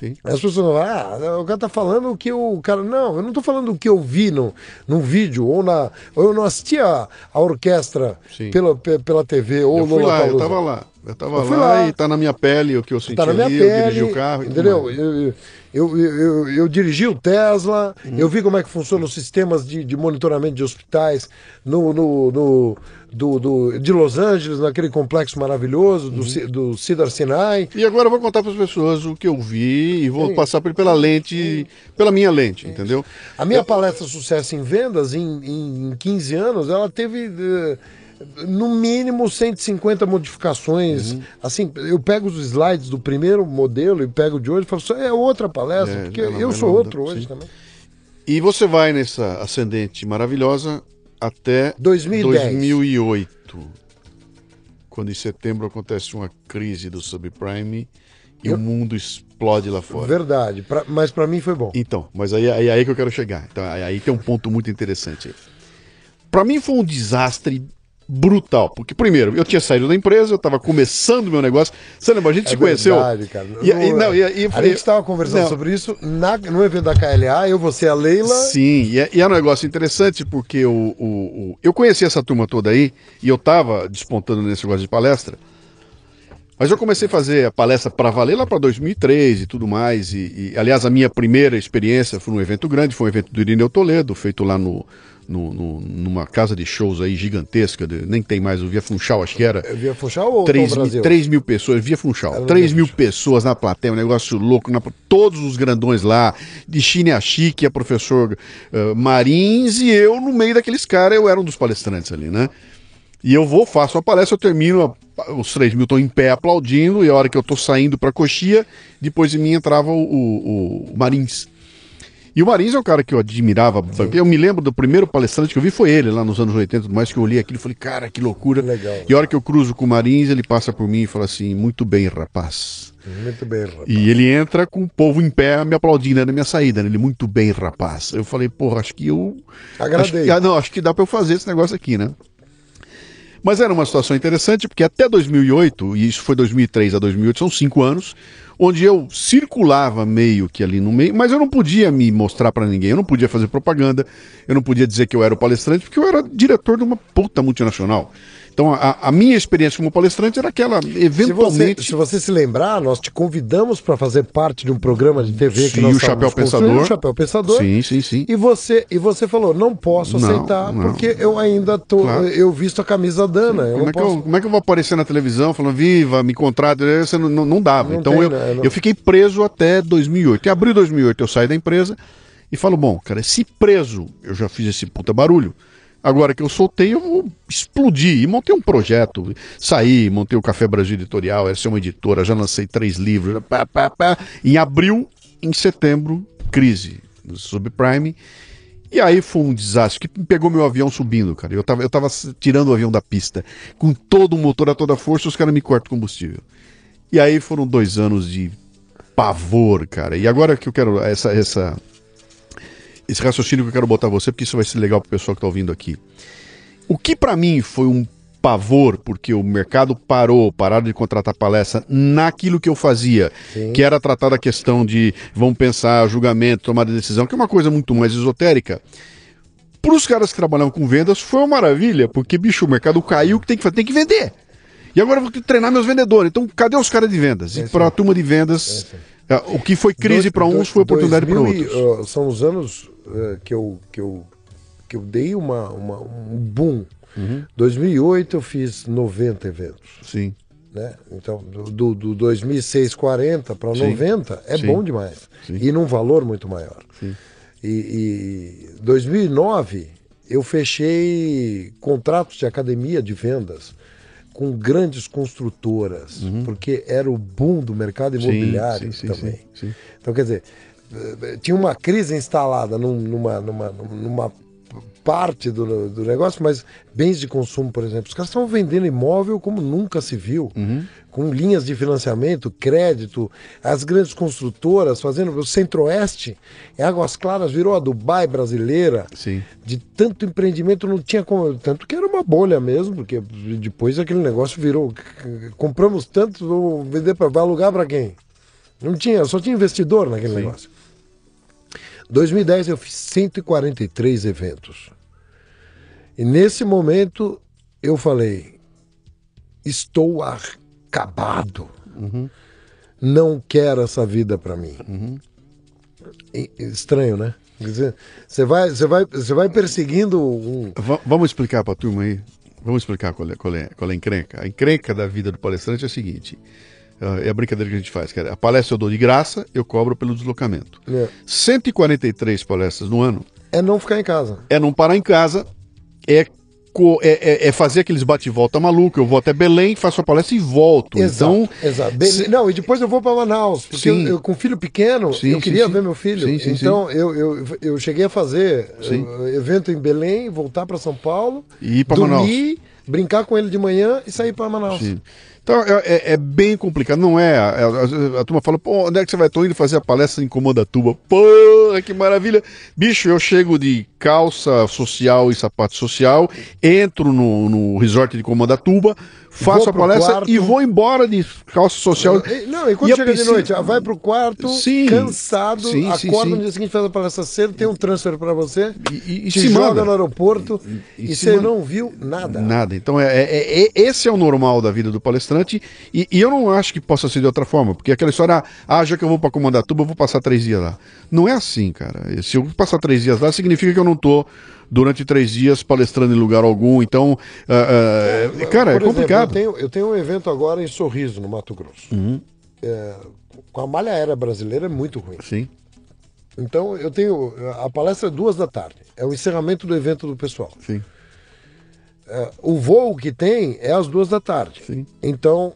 Sim. As pessoas falam, ah, o cara tá falando o que o cara. Não, eu não tô falando o que eu vi no, num vídeo, ou na. Ou eu não assisti a, a orquestra pela, pela TV, ou eu fui lá, eu tava lá. Eu tava eu lá, lá, e tá na minha pele o que eu senti tá na minha ali, pele, eu dirigi o carro. Entendeu? Eu, eu, eu, eu, dirigi o Tesla, uhum. eu vi como é que funcionam os sistemas de, de monitoramento de hospitais no, no, no do, do, de Los Angeles, naquele complexo maravilhoso do, uhum. do Cedar Sinai. E agora eu vou contar para as pessoas o que eu vi e vou Sim. passar pela lente, pela minha lente, Sim. entendeu? A minha eu... palestra Sucesso em Vendas, em, em 15 anos, ela teve. Uh, no mínimo 150 modificações. Uhum. Assim, eu pego os slides do primeiro modelo e pego de hoje e falo, é outra palestra, é, porque eu sou outro hoje sim. também. E você vai nessa ascendente maravilhosa até 2010. 2008, quando em setembro acontece uma crise do subprime e eu... o mundo explode lá fora. Verdade, pra, mas para mim foi bom. Então, mas aí, aí, aí que eu quero chegar. Então, aí, aí tem um ponto muito interessante. Para mim foi um desastre brutal. Porque, primeiro, eu tinha saído da empresa, eu estava começando meu negócio. Você lembra, a gente É se conheceu. verdade, cara. E, e, não, e, e, a gente estava conversando não. sobre isso na, no evento da KLA, eu, você, a Leila. Sim, e é, é um negócio interessante porque o, o, o- eu conheci essa turma toda aí e eu tava despontando nesse negócio de palestra. Mas eu comecei a fazer a palestra para valer lá para 2003 e tudo mais. E, e, aliás, a minha primeira experiência foi num evento grande, foi um evento do Irineu Toledo, feito lá no, no- no- numa casa de shows aí gigantesca, de- nem tem mais o Via Funchal, acho que era. Eu via Funchal ou 3 Tom mil, Brasil? 3 mil pessoas, via Funchal, Era no 3 Via mil pessoas na plateia, um negócio louco, na- todos os grandões lá, de Chine a Chique, a professor eh, Marins e eu no meio daqueles caras, eu era um dos palestrantes ali, né? E eu vou, faço a palestra, eu termino, a- os 3 mil estão em pé aplaudindo, e a hora que eu tô saindo pra coxia, depois de mim entrava o, o- o Marins. E o Marins é um cara que eu admirava. Eu me lembro do primeiro palestrante que eu vi foi ele, lá nos anos 80 e tudo mais, que eu olhei aquilo e falei, cara, que loucura. Legal. E a hora que eu cruzo com o Marins, ele passa por mim e fala assim, muito bem, rapaz. Muito bem, rapaz. E ele entra com o povo em pé me aplaudindo né, na minha saída. né? Ele, muito bem, rapaz. Eu falei, porra, acho que eu. Agradei. Acho que, ah, não, acho que dá pra eu fazer esse negócio aqui, né? Mas era uma situação interessante, porque até 2008, e isso foi 2003 a 2008, são cinco anos, onde eu circulava meio que ali no meio, mas eu não podia me mostrar pra ninguém, eu não podia fazer propaganda, eu não podia dizer que eu era o palestrante, porque eu era diretor de uma puta multinacional. Então a, a minha experiência como palestrante era aquela, Se você, eventualmente. se você se lembrar, nós te convidamos para fazer parte de um programa de TV que Sim, nós o Chapéu Pensador. o Chapéu Pensador. Sim, sim, sim. E você, e você falou, não posso Não, aceitar, não. porque eu ainda tô. Claro. Eu visto a camisa Dana. Eu Como é, que posso. eu, como é que eu vou aparecer na televisão falando, viva, me contrata? Você não, não, não dava. Então tem, eu, né? Eu fiquei preso até 2008. Em abril de 2008 eu saí da empresa e falo, bom, cara, se preso eu já fiz esse puta barulho, agora que eu soltei eu vou explodir. E montei um projeto, saí, montei o Café Brasil Editorial, essa é uma editora, já lancei três livros. Pá, pá, pá. Em abril, em setembro, crise subprime. E aí foi um desastre, que pegou meu avião subindo, cara. Eu tava, eu tava tirando o avião da pista, com todo o motor a toda força, os caras me cortam combustível. E aí foram dois anos de pavor, cara. E agora que eu quero essa, essa, esse raciocínio que eu quero botar você, porque isso vai ser legal pro pessoal que tá ouvindo aqui. O que pra mim foi um pavor, porque o mercado parou, pararam de contratar palestra naquilo que eu fazia, Sim. que era tratar da questão de vamos pensar, julgamento, tomar decisão, que é uma coisa muito mais esotérica. Para os caras que trabalhavam com vendas foi uma maravilha, porque bicho, o mercado caiu, que tem que fazer, tem que vender. E agora eu vou treinar meus vendedores. Então, cadê os caras de vendas? E para a turma de vendas, é, o que foi crise para uns dois- foi oportunidade para 2000 e, outros. uh, são os anos uh, que, eu, que, eu, que eu dei uma, uma- um boom. Uhum. 2008 eu fiz 90 eventos. Sim. Né? Então, do, do, do 2006, 40 para Sim. 90 é Sim. bom demais. Sim. E num valor muito maior. Sim. E, e 2009 eu fechei contratos de academia de vendas com grandes construtoras, porque era o boom do mercado Uhum. Imobiliário sim, sim, também. sim, sim. Então, quer dizer, tinha uma crise instalada num- numa, numa, numa parte do, do negócio, mas bens de consumo, por exemplo, os caras estão vendendo imóvel como nunca se viu, Uhum. com linhas de financiamento, crédito, as grandes construtoras fazendo. O Centro-Oeste, em Águas Claras, virou a Dubai brasileira. Sim. De tanto empreendimento não tinha como. Tanto que era uma bolha mesmo, porque depois aquele negócio virou. Compramos tanto, vou vender para alugar para quem? Não tinha, só tinha investidor naquele Sim. negócio. 2010 eu fiz 143 eventos. E nesse momento eu falei: estou acabado. Não quero essa vida para mim. E- Estranho, né? Quer dizer, você vai, você vai, você vai perseguindo um. Va- vamos explicar para a turma aí. Vamos explicar qual é, qual, é, qual é a encrenca. A encrenca da vida do palestrante é a seguinte: é a brincadeira que a gente faz. cara. A palestra eu dou de graça, eu cobro pelo deslocamento. É, 143 palestras no ano é não ficar em casa. é não parar em casa, é, é, é- é fazer aqueles bate-volta maluco. Eu vou até Belém, faço a palestra e volto. Então, exato. Se- Não, e depois eu vou para Manaus, porque eu, eu com filho pequeno, Sim, eu queria sim. ver meu filho. Então Eu, eu, eu cheguei a fazer Sim. eh, evento em Belém, voltar para São Paulo, E ir pra dormir, brincar com ele de manhã e sair para Manaus. Sim. Então é, é- é bem complicado, não é? A, a- a turma fala, pô, onde é que você vai? Tô indo fazer a palestra em Comandatuba. Pô, que maravilha! Bicho, eu chego de calça social e sapato social, entro no, no resort de Comandatuba, faço a palestra quarto. e vou embora de calça social. Não, e quando e chega de noite, vai pro quarto, sim, cansado, sim, acorda sim, no dia seguinte, faz a palestra cedo, tem um transfer para você, e, e te joga manda. no aeroporto e, você não viu nada. Nada. Então, é, é, é, esse é o normal da vida do palestrante e, e, eu não acho que possa ser de outra forma, porque aquela história, ah, já que eu vou para Comandatuba, eu vou passar três dias lá. Não é assim, cara. Se eu passar três dias lá, significa que eu não tô durante três dias palestrando em lugar algum. Então, uh, uh, cara, é complicado. Exemplo, eu, tenho, eu tenho um evento agora em Sorriso, no Mato Grosso. Uhum. É, com a malha aérea brasileira é muito ruim. Sim. Então, eu tenho. A palestra é duas da tarde. É o encerramento do evento do pessoal. Sim. É, o voo que tem é às duas da tarde. Sim. Então,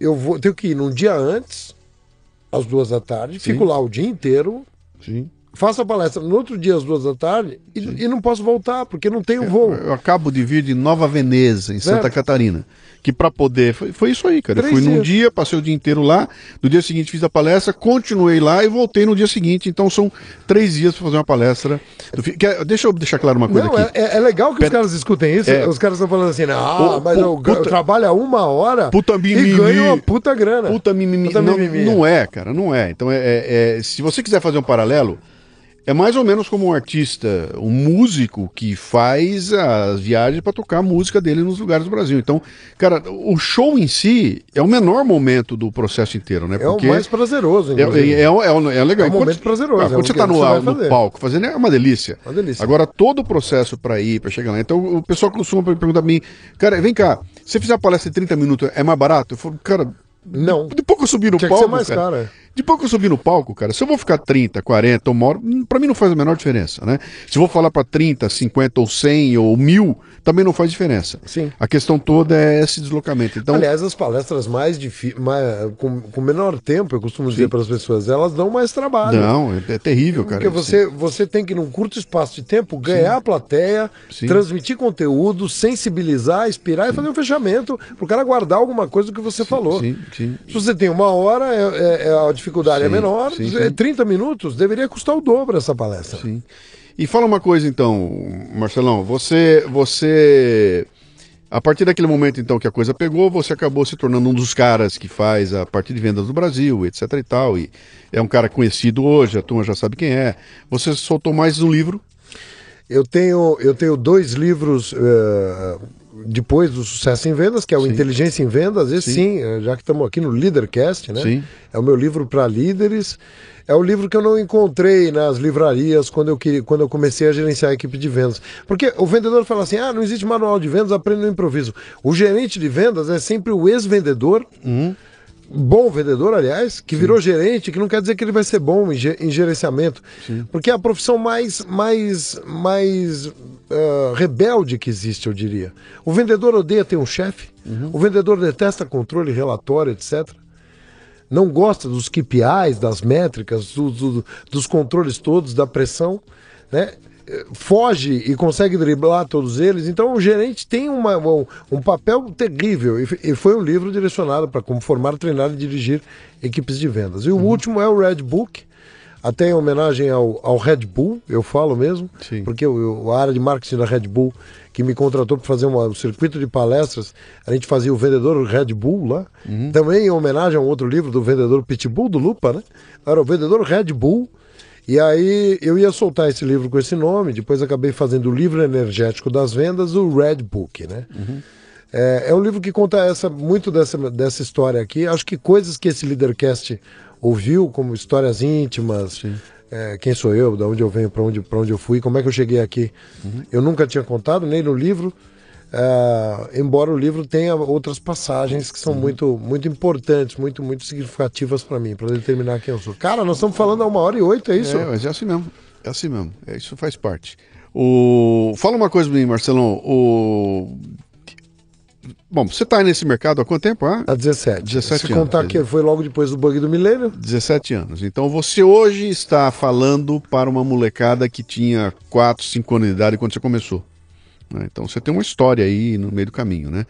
eu vou, tenho que ir num dia antes, às duas da tarde, Sim. fico lá o dia inteiro. Sim faço a palestra no outro dia às duas da tarde e, e não posso voltar porque não tenho voo. Eu, eu, acabo de vir de Nova Veneza, em Santa Catarina, que para poder foi, foi, isso aí, cara. Três eu fui dias. num dia, passei o dia inteiro lá, no dia seguinte fiz a palestra, continuei lá e voltei no dia seguinte. Então são três dias para fazer uma palestra. Quer, deixa eu deixar claro uma coisa não, aqui. É, é legal que Pera, os caras escutem isso. É, os caras estão falando assim, ah, mas eu, puta, eu trabalho uma hora puta mimimi, e ganho uma puta grana. Puta mimimi. Puta mimimi. Não, não é, cara, não é. Então é, é, é se você quiser fazer um paralelo é mais ou menos como um artista, um músico que faz as viagens para tocar a música dele nos lugares do Brasil. Então, cara, o show em si é o menor momento do processo inteiro, né? Porque é o mais prazeroso, é, é, é, é, legal. É um momento prazeroso. Ah, quando você está no, no palco fazendo, é uma delícia. Uma delícia. Agora, todo o processo para ir, para chegar lá. Então, o pessoal costuma perguntar para mim, cara, vem cá, se você fizer a palestra em 30 minutos, é mais barato? Eu falo, cara, não. Depois que eu subir no Tinha palco. Mais cara. cara. Depois que eu subir no palco, cara, se eu vou ficar 30, 40, uma hora, hum, pra mim não faz a menor diferença, né? Se eu vou falar pra 30, 50 ou 100 ou 1000, também não faz diferença. Sim. A questão toda é esse deslocamento. Então... Aliás, as palestras mais difíceis, com, com menor tempo, eu costumo dizer para as pessoas, elas dão mais trabalho. Não, é, é terrível, cara. Porque você, você tem que, num curto espaço de tempo, ganhar Sim. a plateia, Sim. transmitir conteúdo, sensibilizar, inspirar Sim. e fazer um fechamento para o cara guardar alguma coisa do que você falou. Sim, sim. Se você tem uma hora, é, é, é a dificuldade é menor. Sim, sim. 30 minutos deveria custar o dobro essa palestra. Sim. E fala uma coisa então, Marcelão, você você a partir daquele momento então que a coisa pegou, você acabou se tornando um dos caras que faz a parte de vendas do Brasil, etc e tal, e é um cara conhecido hoje, a turma já sabe quem é. Você soltou mais um livro? Eu tenho, eu tenho dois livros uh, depois do Sucesso em Vendas, que é o sim. Inteligência em Vendas. Esse sim, sim eh, já que estamos aqui no Leadercast, né? Sim. É o meu livro para líderes. É o livro que eu não encontrei nas livrarias quando eu, queria, quando eu comecei a gerenciar a equipe de vendas. Porque o vendedor fala assim: ah, não existe manual de vendas, aprende no improviso. O gerente de vendas é sempre o ex-vendedor. Uhum bom vendedor, aliás, que Sim. virou gerente, que não quer dizer que ele vai ser bom em, gerenciamento, Sim. porque é a profissão mais, mais, mais uh, rebelde que existe, eu diria. O vendedor odeia ter um chefe, uhum. o vendedor detesta controle, relatório, etc não gosta dos KPIs, das métricas, do, do, dos controles todos, da pressão, né? Foge e consegue driblar todos eles. Então o gerente tem uma, um, um papel terrível. E, foi um livro direcionado para como formar, treinar e dirigir equipes de vendas. E o uhum. último é o Red Book, até em homenagem ao, ao Red Bull, eu falo mesmo, Sim. porque eu, a área de marketing da Red Bull que me contratou para fazer uma, um circuito de palestras, a gente fazia o vendedor Red Bull lá, uhum. também em homenagem a um outro livro do vendedor Pitbull do Lupa, né? Era o vendedor Red Bull. E aí eu ia soltar esse livro com esse nome, depois acabei fazendo o livro energético das vendas, o Red Book, né? Uhum. É, é, um livro que conta essa, muito dessa, dessa história aqui. Acho que coisas que esse Leadercast ouviu, como histórias íntimas, é, quem sou eu, de onde eu venho, para onde, onde eu fui, como é que eu cheguei aqui. Uhum. Eu nunca tinha contado, nem no livro, é, embora o livro tenha outras passagens que são uhum. muito, muito importantes, muito, muito significativas para mim, para determinar quem eu sou. Cara, nós estamos falando há uma hora e oito, é isso? É, mas é assim mesmo. É assim mesmo. É, isso faz parte. O... Fala uma coisa para mim, Marcelão. O... Bom, você está nesse mercado há quanto tempo? Ah? Há 17. 17 Se anos. contar que foi logo depois do bug do milênio. 17 anos. Então você hoje está falando para uma molecada que tinha 4, 5 anos de idade quando você começou. Né? Então você tem uma história aí no meio do caminho, né?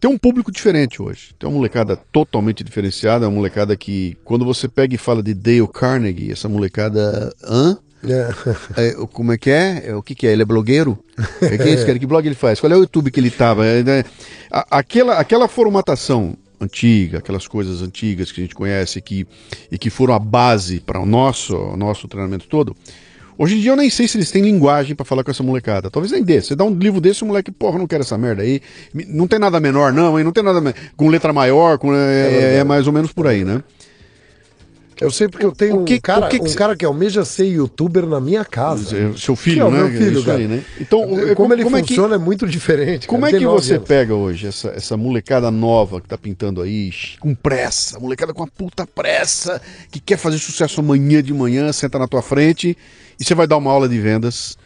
Tem um público diferente hoje. Tem uma molecada totalmente diferenciada, uma molecada que, quando você pega e fala de Dale Carnegie, essa molecada, hã? É. É, como é que é? é? O que, que é? Ele é blogueiro? É que é isso, cara? Que blog ele faz? Qual é o YouTube que ele tava? É, né? aquela, aquela formatação antiga, aquelas coisas antigas que a gente conhece que, e que foram a base para o nosso, nosso treinamento todo. Hoje em dia eu nem sei se eles têm linguagem para falar com essa molecada. Talvez nem dê. Você dá um livro desse, o moleque, porra, não quero essa merda aí. Não tem nada menor, não, hein? Não tem nada com letra maior, com, é, é, é mais ou menos por aí, né? Eu sei porque eu tenho que, um, cara, que que um cara que almeja ser youtuber na minha casa. É, seu filho, é né? Meu filho, Isso aí, né? Então, como, como ele como funciona é, que, é, muito diferente. Como cara, é que você anos. pega hoje essa, essa molecada nova que tá pintando aí, com pressa, molecada com uma puta pressa, que quer fazer sucesso amanhã de manhã, senta na tua frente e você vai dar uma aula de vendas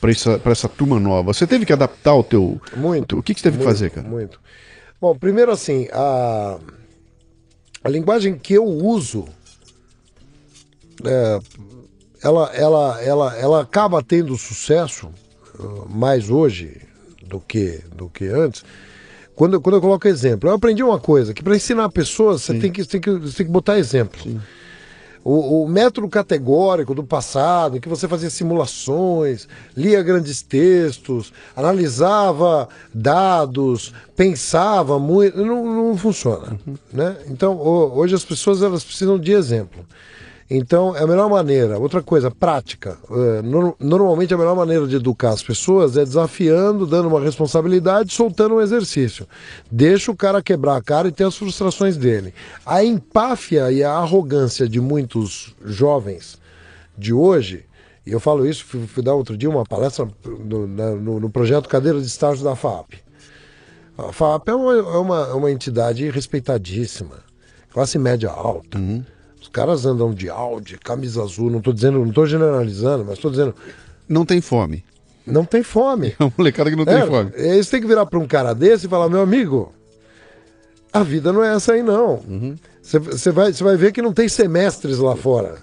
para essa, pra essa turma nova. Você teve que adaptar o teu. Muito. O, teu, o que, que você teve muito, que fazer, cara? Muito. Bom, primeiro assim, a, a linguagem que eu uso é, ela, ela, ela, ela acaba tendo sucesso uh, mais hoje do que, do que antes. Quando, quando eu coloco exemplo, eu aprendi uma coisa, que para ensinar pessoas você tem que, tem, que, tem que botar exemplo. O, o, método categórico do passado, em que você fazia simulações, lia grandes textos, analisava dados, pensava muito, não, não funciona. Uhum. Né? Então, hoje as pessoas elas precisam de exemplo. Então, é a melhor maneira. Outra coisa, prática. No, normalmente, a melhor maneira de educar as pessoas é desafiando, dando uma responsabilidade, soltando um exercício. Deixa o cara quebrar a cara e ter as frustrações dele. A empáfia e a arrogância de muitos jovens de hoje, e eu falo isso, fui, fui dar outro dia uma palestra no, no, no projeto Cadeira de Estágio da FAP. A FAP é uma, é uma, é uma entidade respeitadíssima, classe média alta. Uhum caras andam de Audi, camisa azul, não estou dizendo, não estou generalizando, mas estou dizendo. Não tem fome. Não tem fome. É uma molecada que não tem é, fome. Eles têm que virar para um cara desse e falar, meu amigo, a vida não é essa aí não. Você uhum. vai, vai ver que não tem semestres lá fora.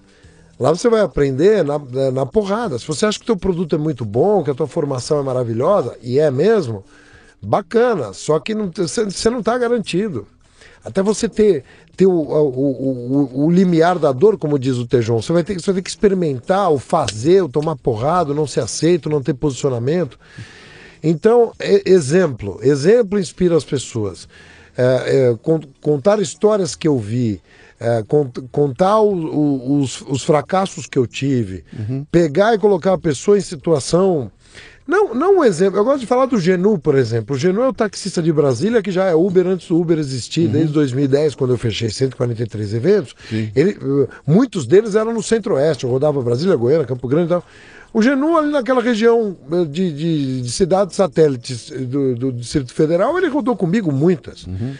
Lá você vai aprender na, na porrada. Se você acha que o teu produto é muito bom, que a tua formação é maravilhosa, e é mesmo, bacana. Só que você não está garantido. Até você ter, ter o, o, o, o, limiar da dor, como diz o Tejon, você vai, ter, você vai ter que experimentar, o fazer, o tomar porrada, não ser aceito, não ter posicionamento. Então, exemplo, exemplo inspira as pessoas. É, é, contar histórias que eu vi, é, contar o, o, os, os, fracassos que eu tive, uhum. pegar e colocar a pessoa em situação não, não um exemplo. Eu gosto de falar do Genu, por exemplo. O Genu é o taxista de Brasília, que já é Uber antes do Uber existir, uhum. desde 2010, quando eu fechei 143 eventos. Ele, muitos deles eram no Centro-Oeste. Eu rodava Brasília, Goiânia, Campo Grande e tal. O Genu, ali naquela região eh, de, de, de cidades satélites do, do Distrito Federal, ele rodou comigo muitas. Uhum.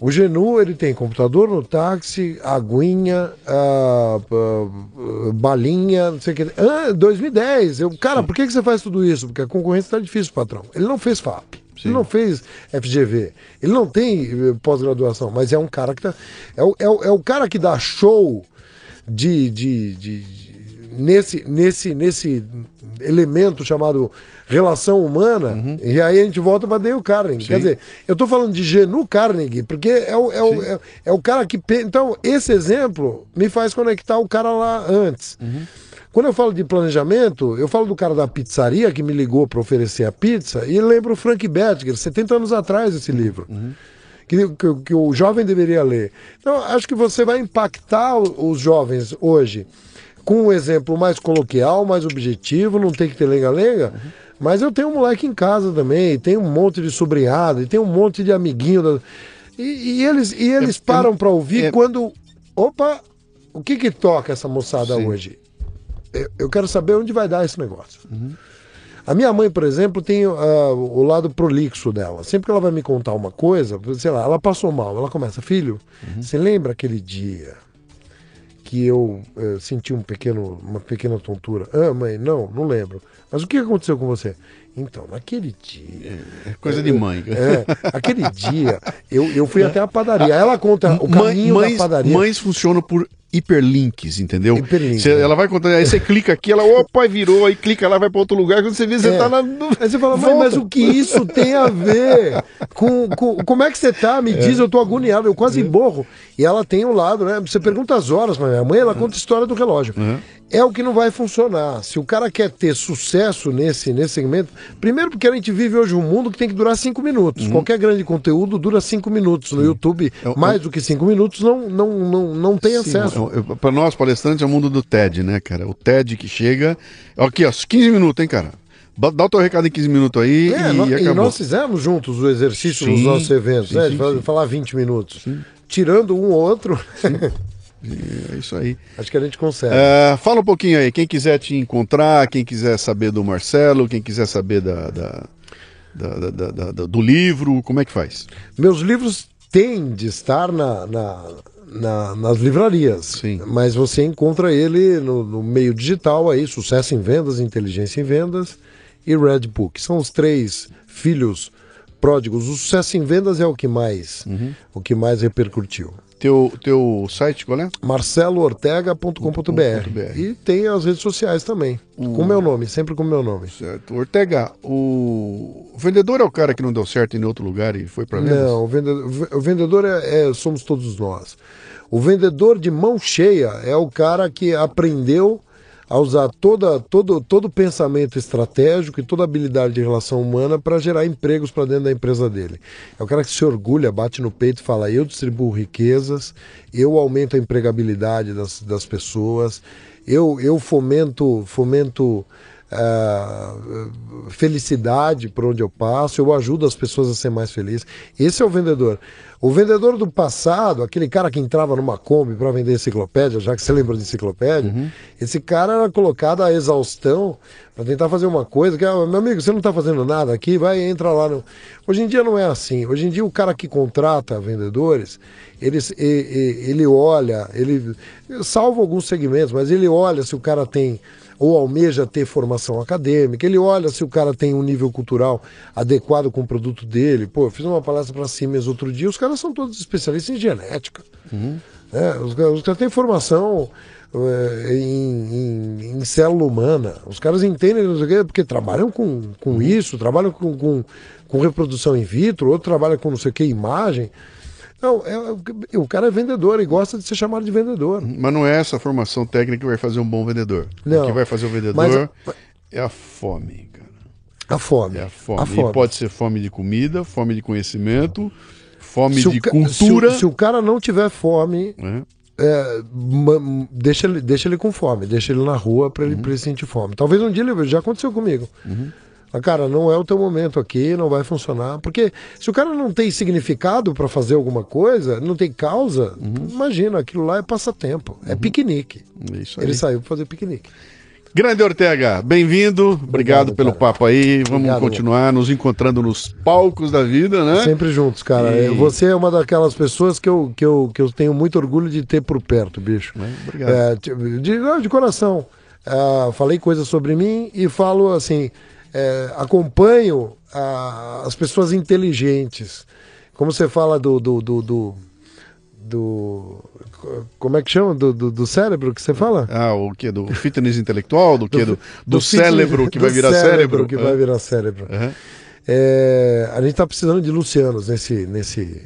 O Genu, ele tem computador no táxi, aguinha, uh, uh, balinha, não sei o que. Ah, 2010. Eu, cara, por que, que você faz tudo isso? Porque a concorrência está difícil, patrão. Ele não fez FAP. Sim. Ele não fez FGV. Ele não tem eh, pós-graduação, mas é um cara que tá. É o, é o, é o cara que dá show de, de, de nesse, nesse, nesse elemento chamado relação humana, uhum. e aí a gente volta para Dale Carnegie. Sim. Quer dizer, eu estou falando de Genu Carnegie, porque é o, é, o, é, é, o cara que. Então, esse exemplo me faz conectar o cara lá antes. Uhum. Quando eu falo de planejamento, eu falo do cara da pizzaria que me ligou para oferecer a pizza e lembro o Frank Bettiger, 70 anos atrás, esse livro. Uhum. Que, que, que, o jovem deveria ler. Então, acho que você vai impactar os jovens hoje com um exemplo mais coloquial, mais objetivo, não tem que ter lenga-lenga. Uhum mas eu tenho um moleque em casa também, tem um monte de sobrinhado, e tem um monte de amiguinho. Da... E, e, eles, e eles é, param para ouvir é... quando. Opa, o que que toca essa moçada Sim. hoje? Eu, eu, quero saber onde vai dar esse negócio. Uhum. A minha mãe, por exemplo, tem uh, o lado prolixo dela. Sempre que ela vai me contar uma coisa, sei lá, ela passou mal, ela começa, filho, uhum. você lembra aquele dia que eu uh, senti um pequeno, uma pequena tontura? Ah, mãe, não, não lembro. Mas o que aconteceu com você? Então, naquele dia. É coisa de mãe. É, aquele dia, eu, eu fui até a padaria. Ela conta o caminho mães, da padaria. Mães funcionam por hiperlinks, entendeu? Hiperlinks, Cê- é. Ela vai contando, aí você clica aqui, ela, opa, virou, aí clica lá, vai pra outro lugar, quando você vê, você É. tá no... Aí você fala, mas, mas o que isso tem a ver com, com- como é que você tá? Me diz, eu tô agoniado, eu quase borro. E ela tem um lado, né? Você pergunta as horas pra minha mãe, ela conta a história do relógio. É o que não vai funcionar. Se o cara quer ter sucesso nesse, nesse segmento, primeiro porque a gente vive hoje um mundo que tem que durar cinco minutos. Qualquer grande conteúdo dura cinco minutos. No YouTube, É o- mais do que cinco minutos, não, não, não, não tem Sim, acesso. É- é- Pra nós, palestrantes, é o mundo do TED, né, cara? O TED que chega. Aqui, ó, 15 minutos, hein, cara? Dá o teu recado em 15 minutos aí É, e, nó- e nós fizemos juntos o exercício Sim, nos nossos eventos, sim, né? sim, de falar- sim. falar 20 minutos. Tirando um ou outro, <laughs> É isso aí. acho que a gente consegue. É, fala um pouquinho aí, quem quiser te encontrar, quem quiser saber do Marcelo, quem quiser saber da- da- da- da- do livro, como é que faz? Meus livros têm de estar na, na- na- nas livrarias, Sim. mas você encontra ele no, no meio digital aí, Sucesso em Vendas, Inteligência em Vendas e Red Book. São os três filhos pródigos. O Sucesso em Vendas é o que mais, Uhum. o que mais repercutiu. Teu, teu site qual é? marceloortega.com.br e tem as redes sociais também, com meu nome, sempre com meu nome. Certo. Ortega, o... o vendedor é o cara que não deu certo em outro lugar e foi pra vendas? Não, o vendedor, o vendedor é, é- somos todos nós. O vendedor de mão cheia é o cara que aprendeu a usar toda, todo, todo o pensamento estratégico e toda habilidade de relação humana para gerar empregos para dentro da empresa dele. É o cara que se orgulha, bate no peito e fala: eu distribuo riquezas, eu aumento a empregabilidade das, das pessoas, eu, eu fomento, fomento ah, felicidade por onde eu passo, eu ajudo as pessoas a ser mais felizes. Esse é o vendedor. O vendedor do passado, aquele cara que entrava numa Kombi para vender enciclopédia, já que você lembra de enciclopédia, esse cara era colocado à exaustão para tentar fazer uma coisa que, ah, meu amigo, você não está fazendo nada aqui, vai entra lá. No... Hoje em dia não é assim. Hoje em dia o cara que contrata vendedores, ele, e- e- ele olha, ele salva alguns segmentos, mas ele olha se o cara tem ou almeja ter formação acadêmica, ele olha se o cara tem um nível cultural adequado com o produto dele. Pô, eu fiz uma palestra para Siemens outro dia, os caras são todos especialistas em genética. É, os, caras- os caras têm formação é, em, em- em célula humana. Os caras entendem não sei o quê, porque trabalham com, com isso, trabalham com, com, com reprodução in vitro, outro trabalha com não sei o que, imagem. Não, é- o cara é vendedor e gosta de ser chamado de vendedor. Mas não é essa formação técnica que vai fazer um bom vendedor. Não. O que vai fazer o vendedor Mas- é a fome, cara. A fome. É a fome. A fome. E pode ser fome de comida, fome de conhecimento, fome Se de ca- cultura. Se, o- se o cara não tiver fome, é, ma- deixa, ele, deixa ele com fome, deixa ele na rua para ele, pra ele sentir fome. Talvez um dia ele já aconteceu comigo. Ah, Cara, não é o teu momento aqui, não vai funcionar. Porque se o cara não tem significado para fazer alguma coisa, não tem causa, imagina, aquilo lá é passatempo, é piquenique. É Isso aí. Ele saiu para fazer piquenique. Grande Ortega, bem-vindo. Obrigado, Obrigado, pelo cara. papo aí. Vamos Obrigado. continuar nos encontrando nos palcos da vida, né? Sempre juntos, cara. E- É, Você é uma daquelas pessoas que eu, que, eu, que eu tenho muito orgulho de ter por perto, bicho. É, obrigado. É, de, de, de coração. Ah, falei coisas sobre mim e falo assim: é, acompanho ah, as pessoas inteligentes. Como você fala do. do, do, do, do- como é que chama? Do, do, do cérebro que você fala? Ah, o que? Do fitness intelectual? Do <laughs> que? Do, do, fitness- cérebro que do vai virar cérebro? que É. vai virar cérebro. Aham. É, a gente está precisando de Lucianos nesse, nesse,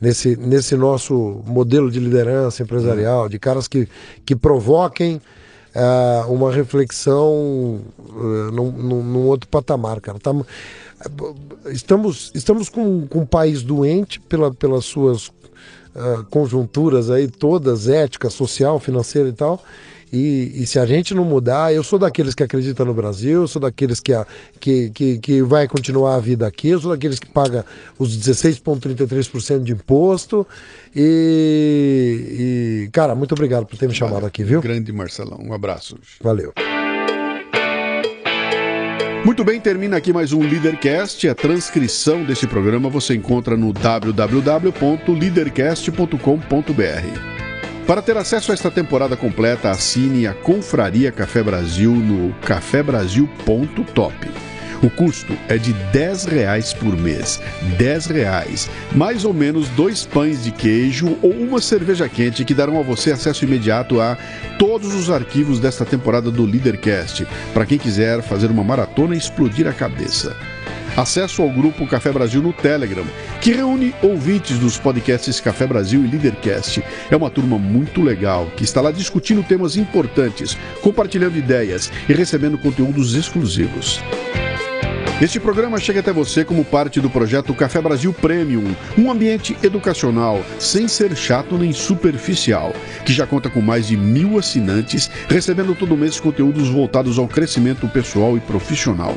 nesse, nesse nosso modelo de liderança empresarial, de caras que, que provoquem ah, uma reflexão ah, num, num- outro patamar, cara. Tamo- estamos, estamos com, com um país doente pela, pelas suas ah, conjunturas aí todas, ética, social, financeira e tal. E, e se a gente não mudar, eu sou daqueles que acreditam no Brasil, eu sou daqueles que, a- que, que, que vai continuar a vida aqui, eu sou daqueles que paga os 16,33% de imposto. E, e, cara, muito obrigado por ter me chamado aqui, viu? Grande Marcelão, um abraço. Valeu. Muito bem, termina aqui mais um Leadercast. A transcrição desse programa você encontra no www.leadercast.com.br. Para ter acesso a esta temporada completa, assine a Confraria Café Brasil no cafebrasil.top. O custo é de 10 reais por mês. 10 reais. Mais ou menos dois pães de queijo ou uma cerveja quente que darão a você acesso imediato a todos os arquivos desta temporada do Leadercast, para quem quiser fazer uma maratona e explodir a cabeça acesso ao grupo Café Brasil no Telegram, que reúne ouvintes dos podcasts Café Brasil e Leadercast. É uma turma muito legal que está lá discutindo temas importantes, compartilhando ideias e recebendo conteúdos exclusivos. Este programa chega até você como parte do projeto Café Brasil Premium, um ambiente educacional, sem ser chato nem superficial, que já conta com mais de mil assinantes, recebendo todo mês conteúdos voltados ao crescimento pessoal e profissional.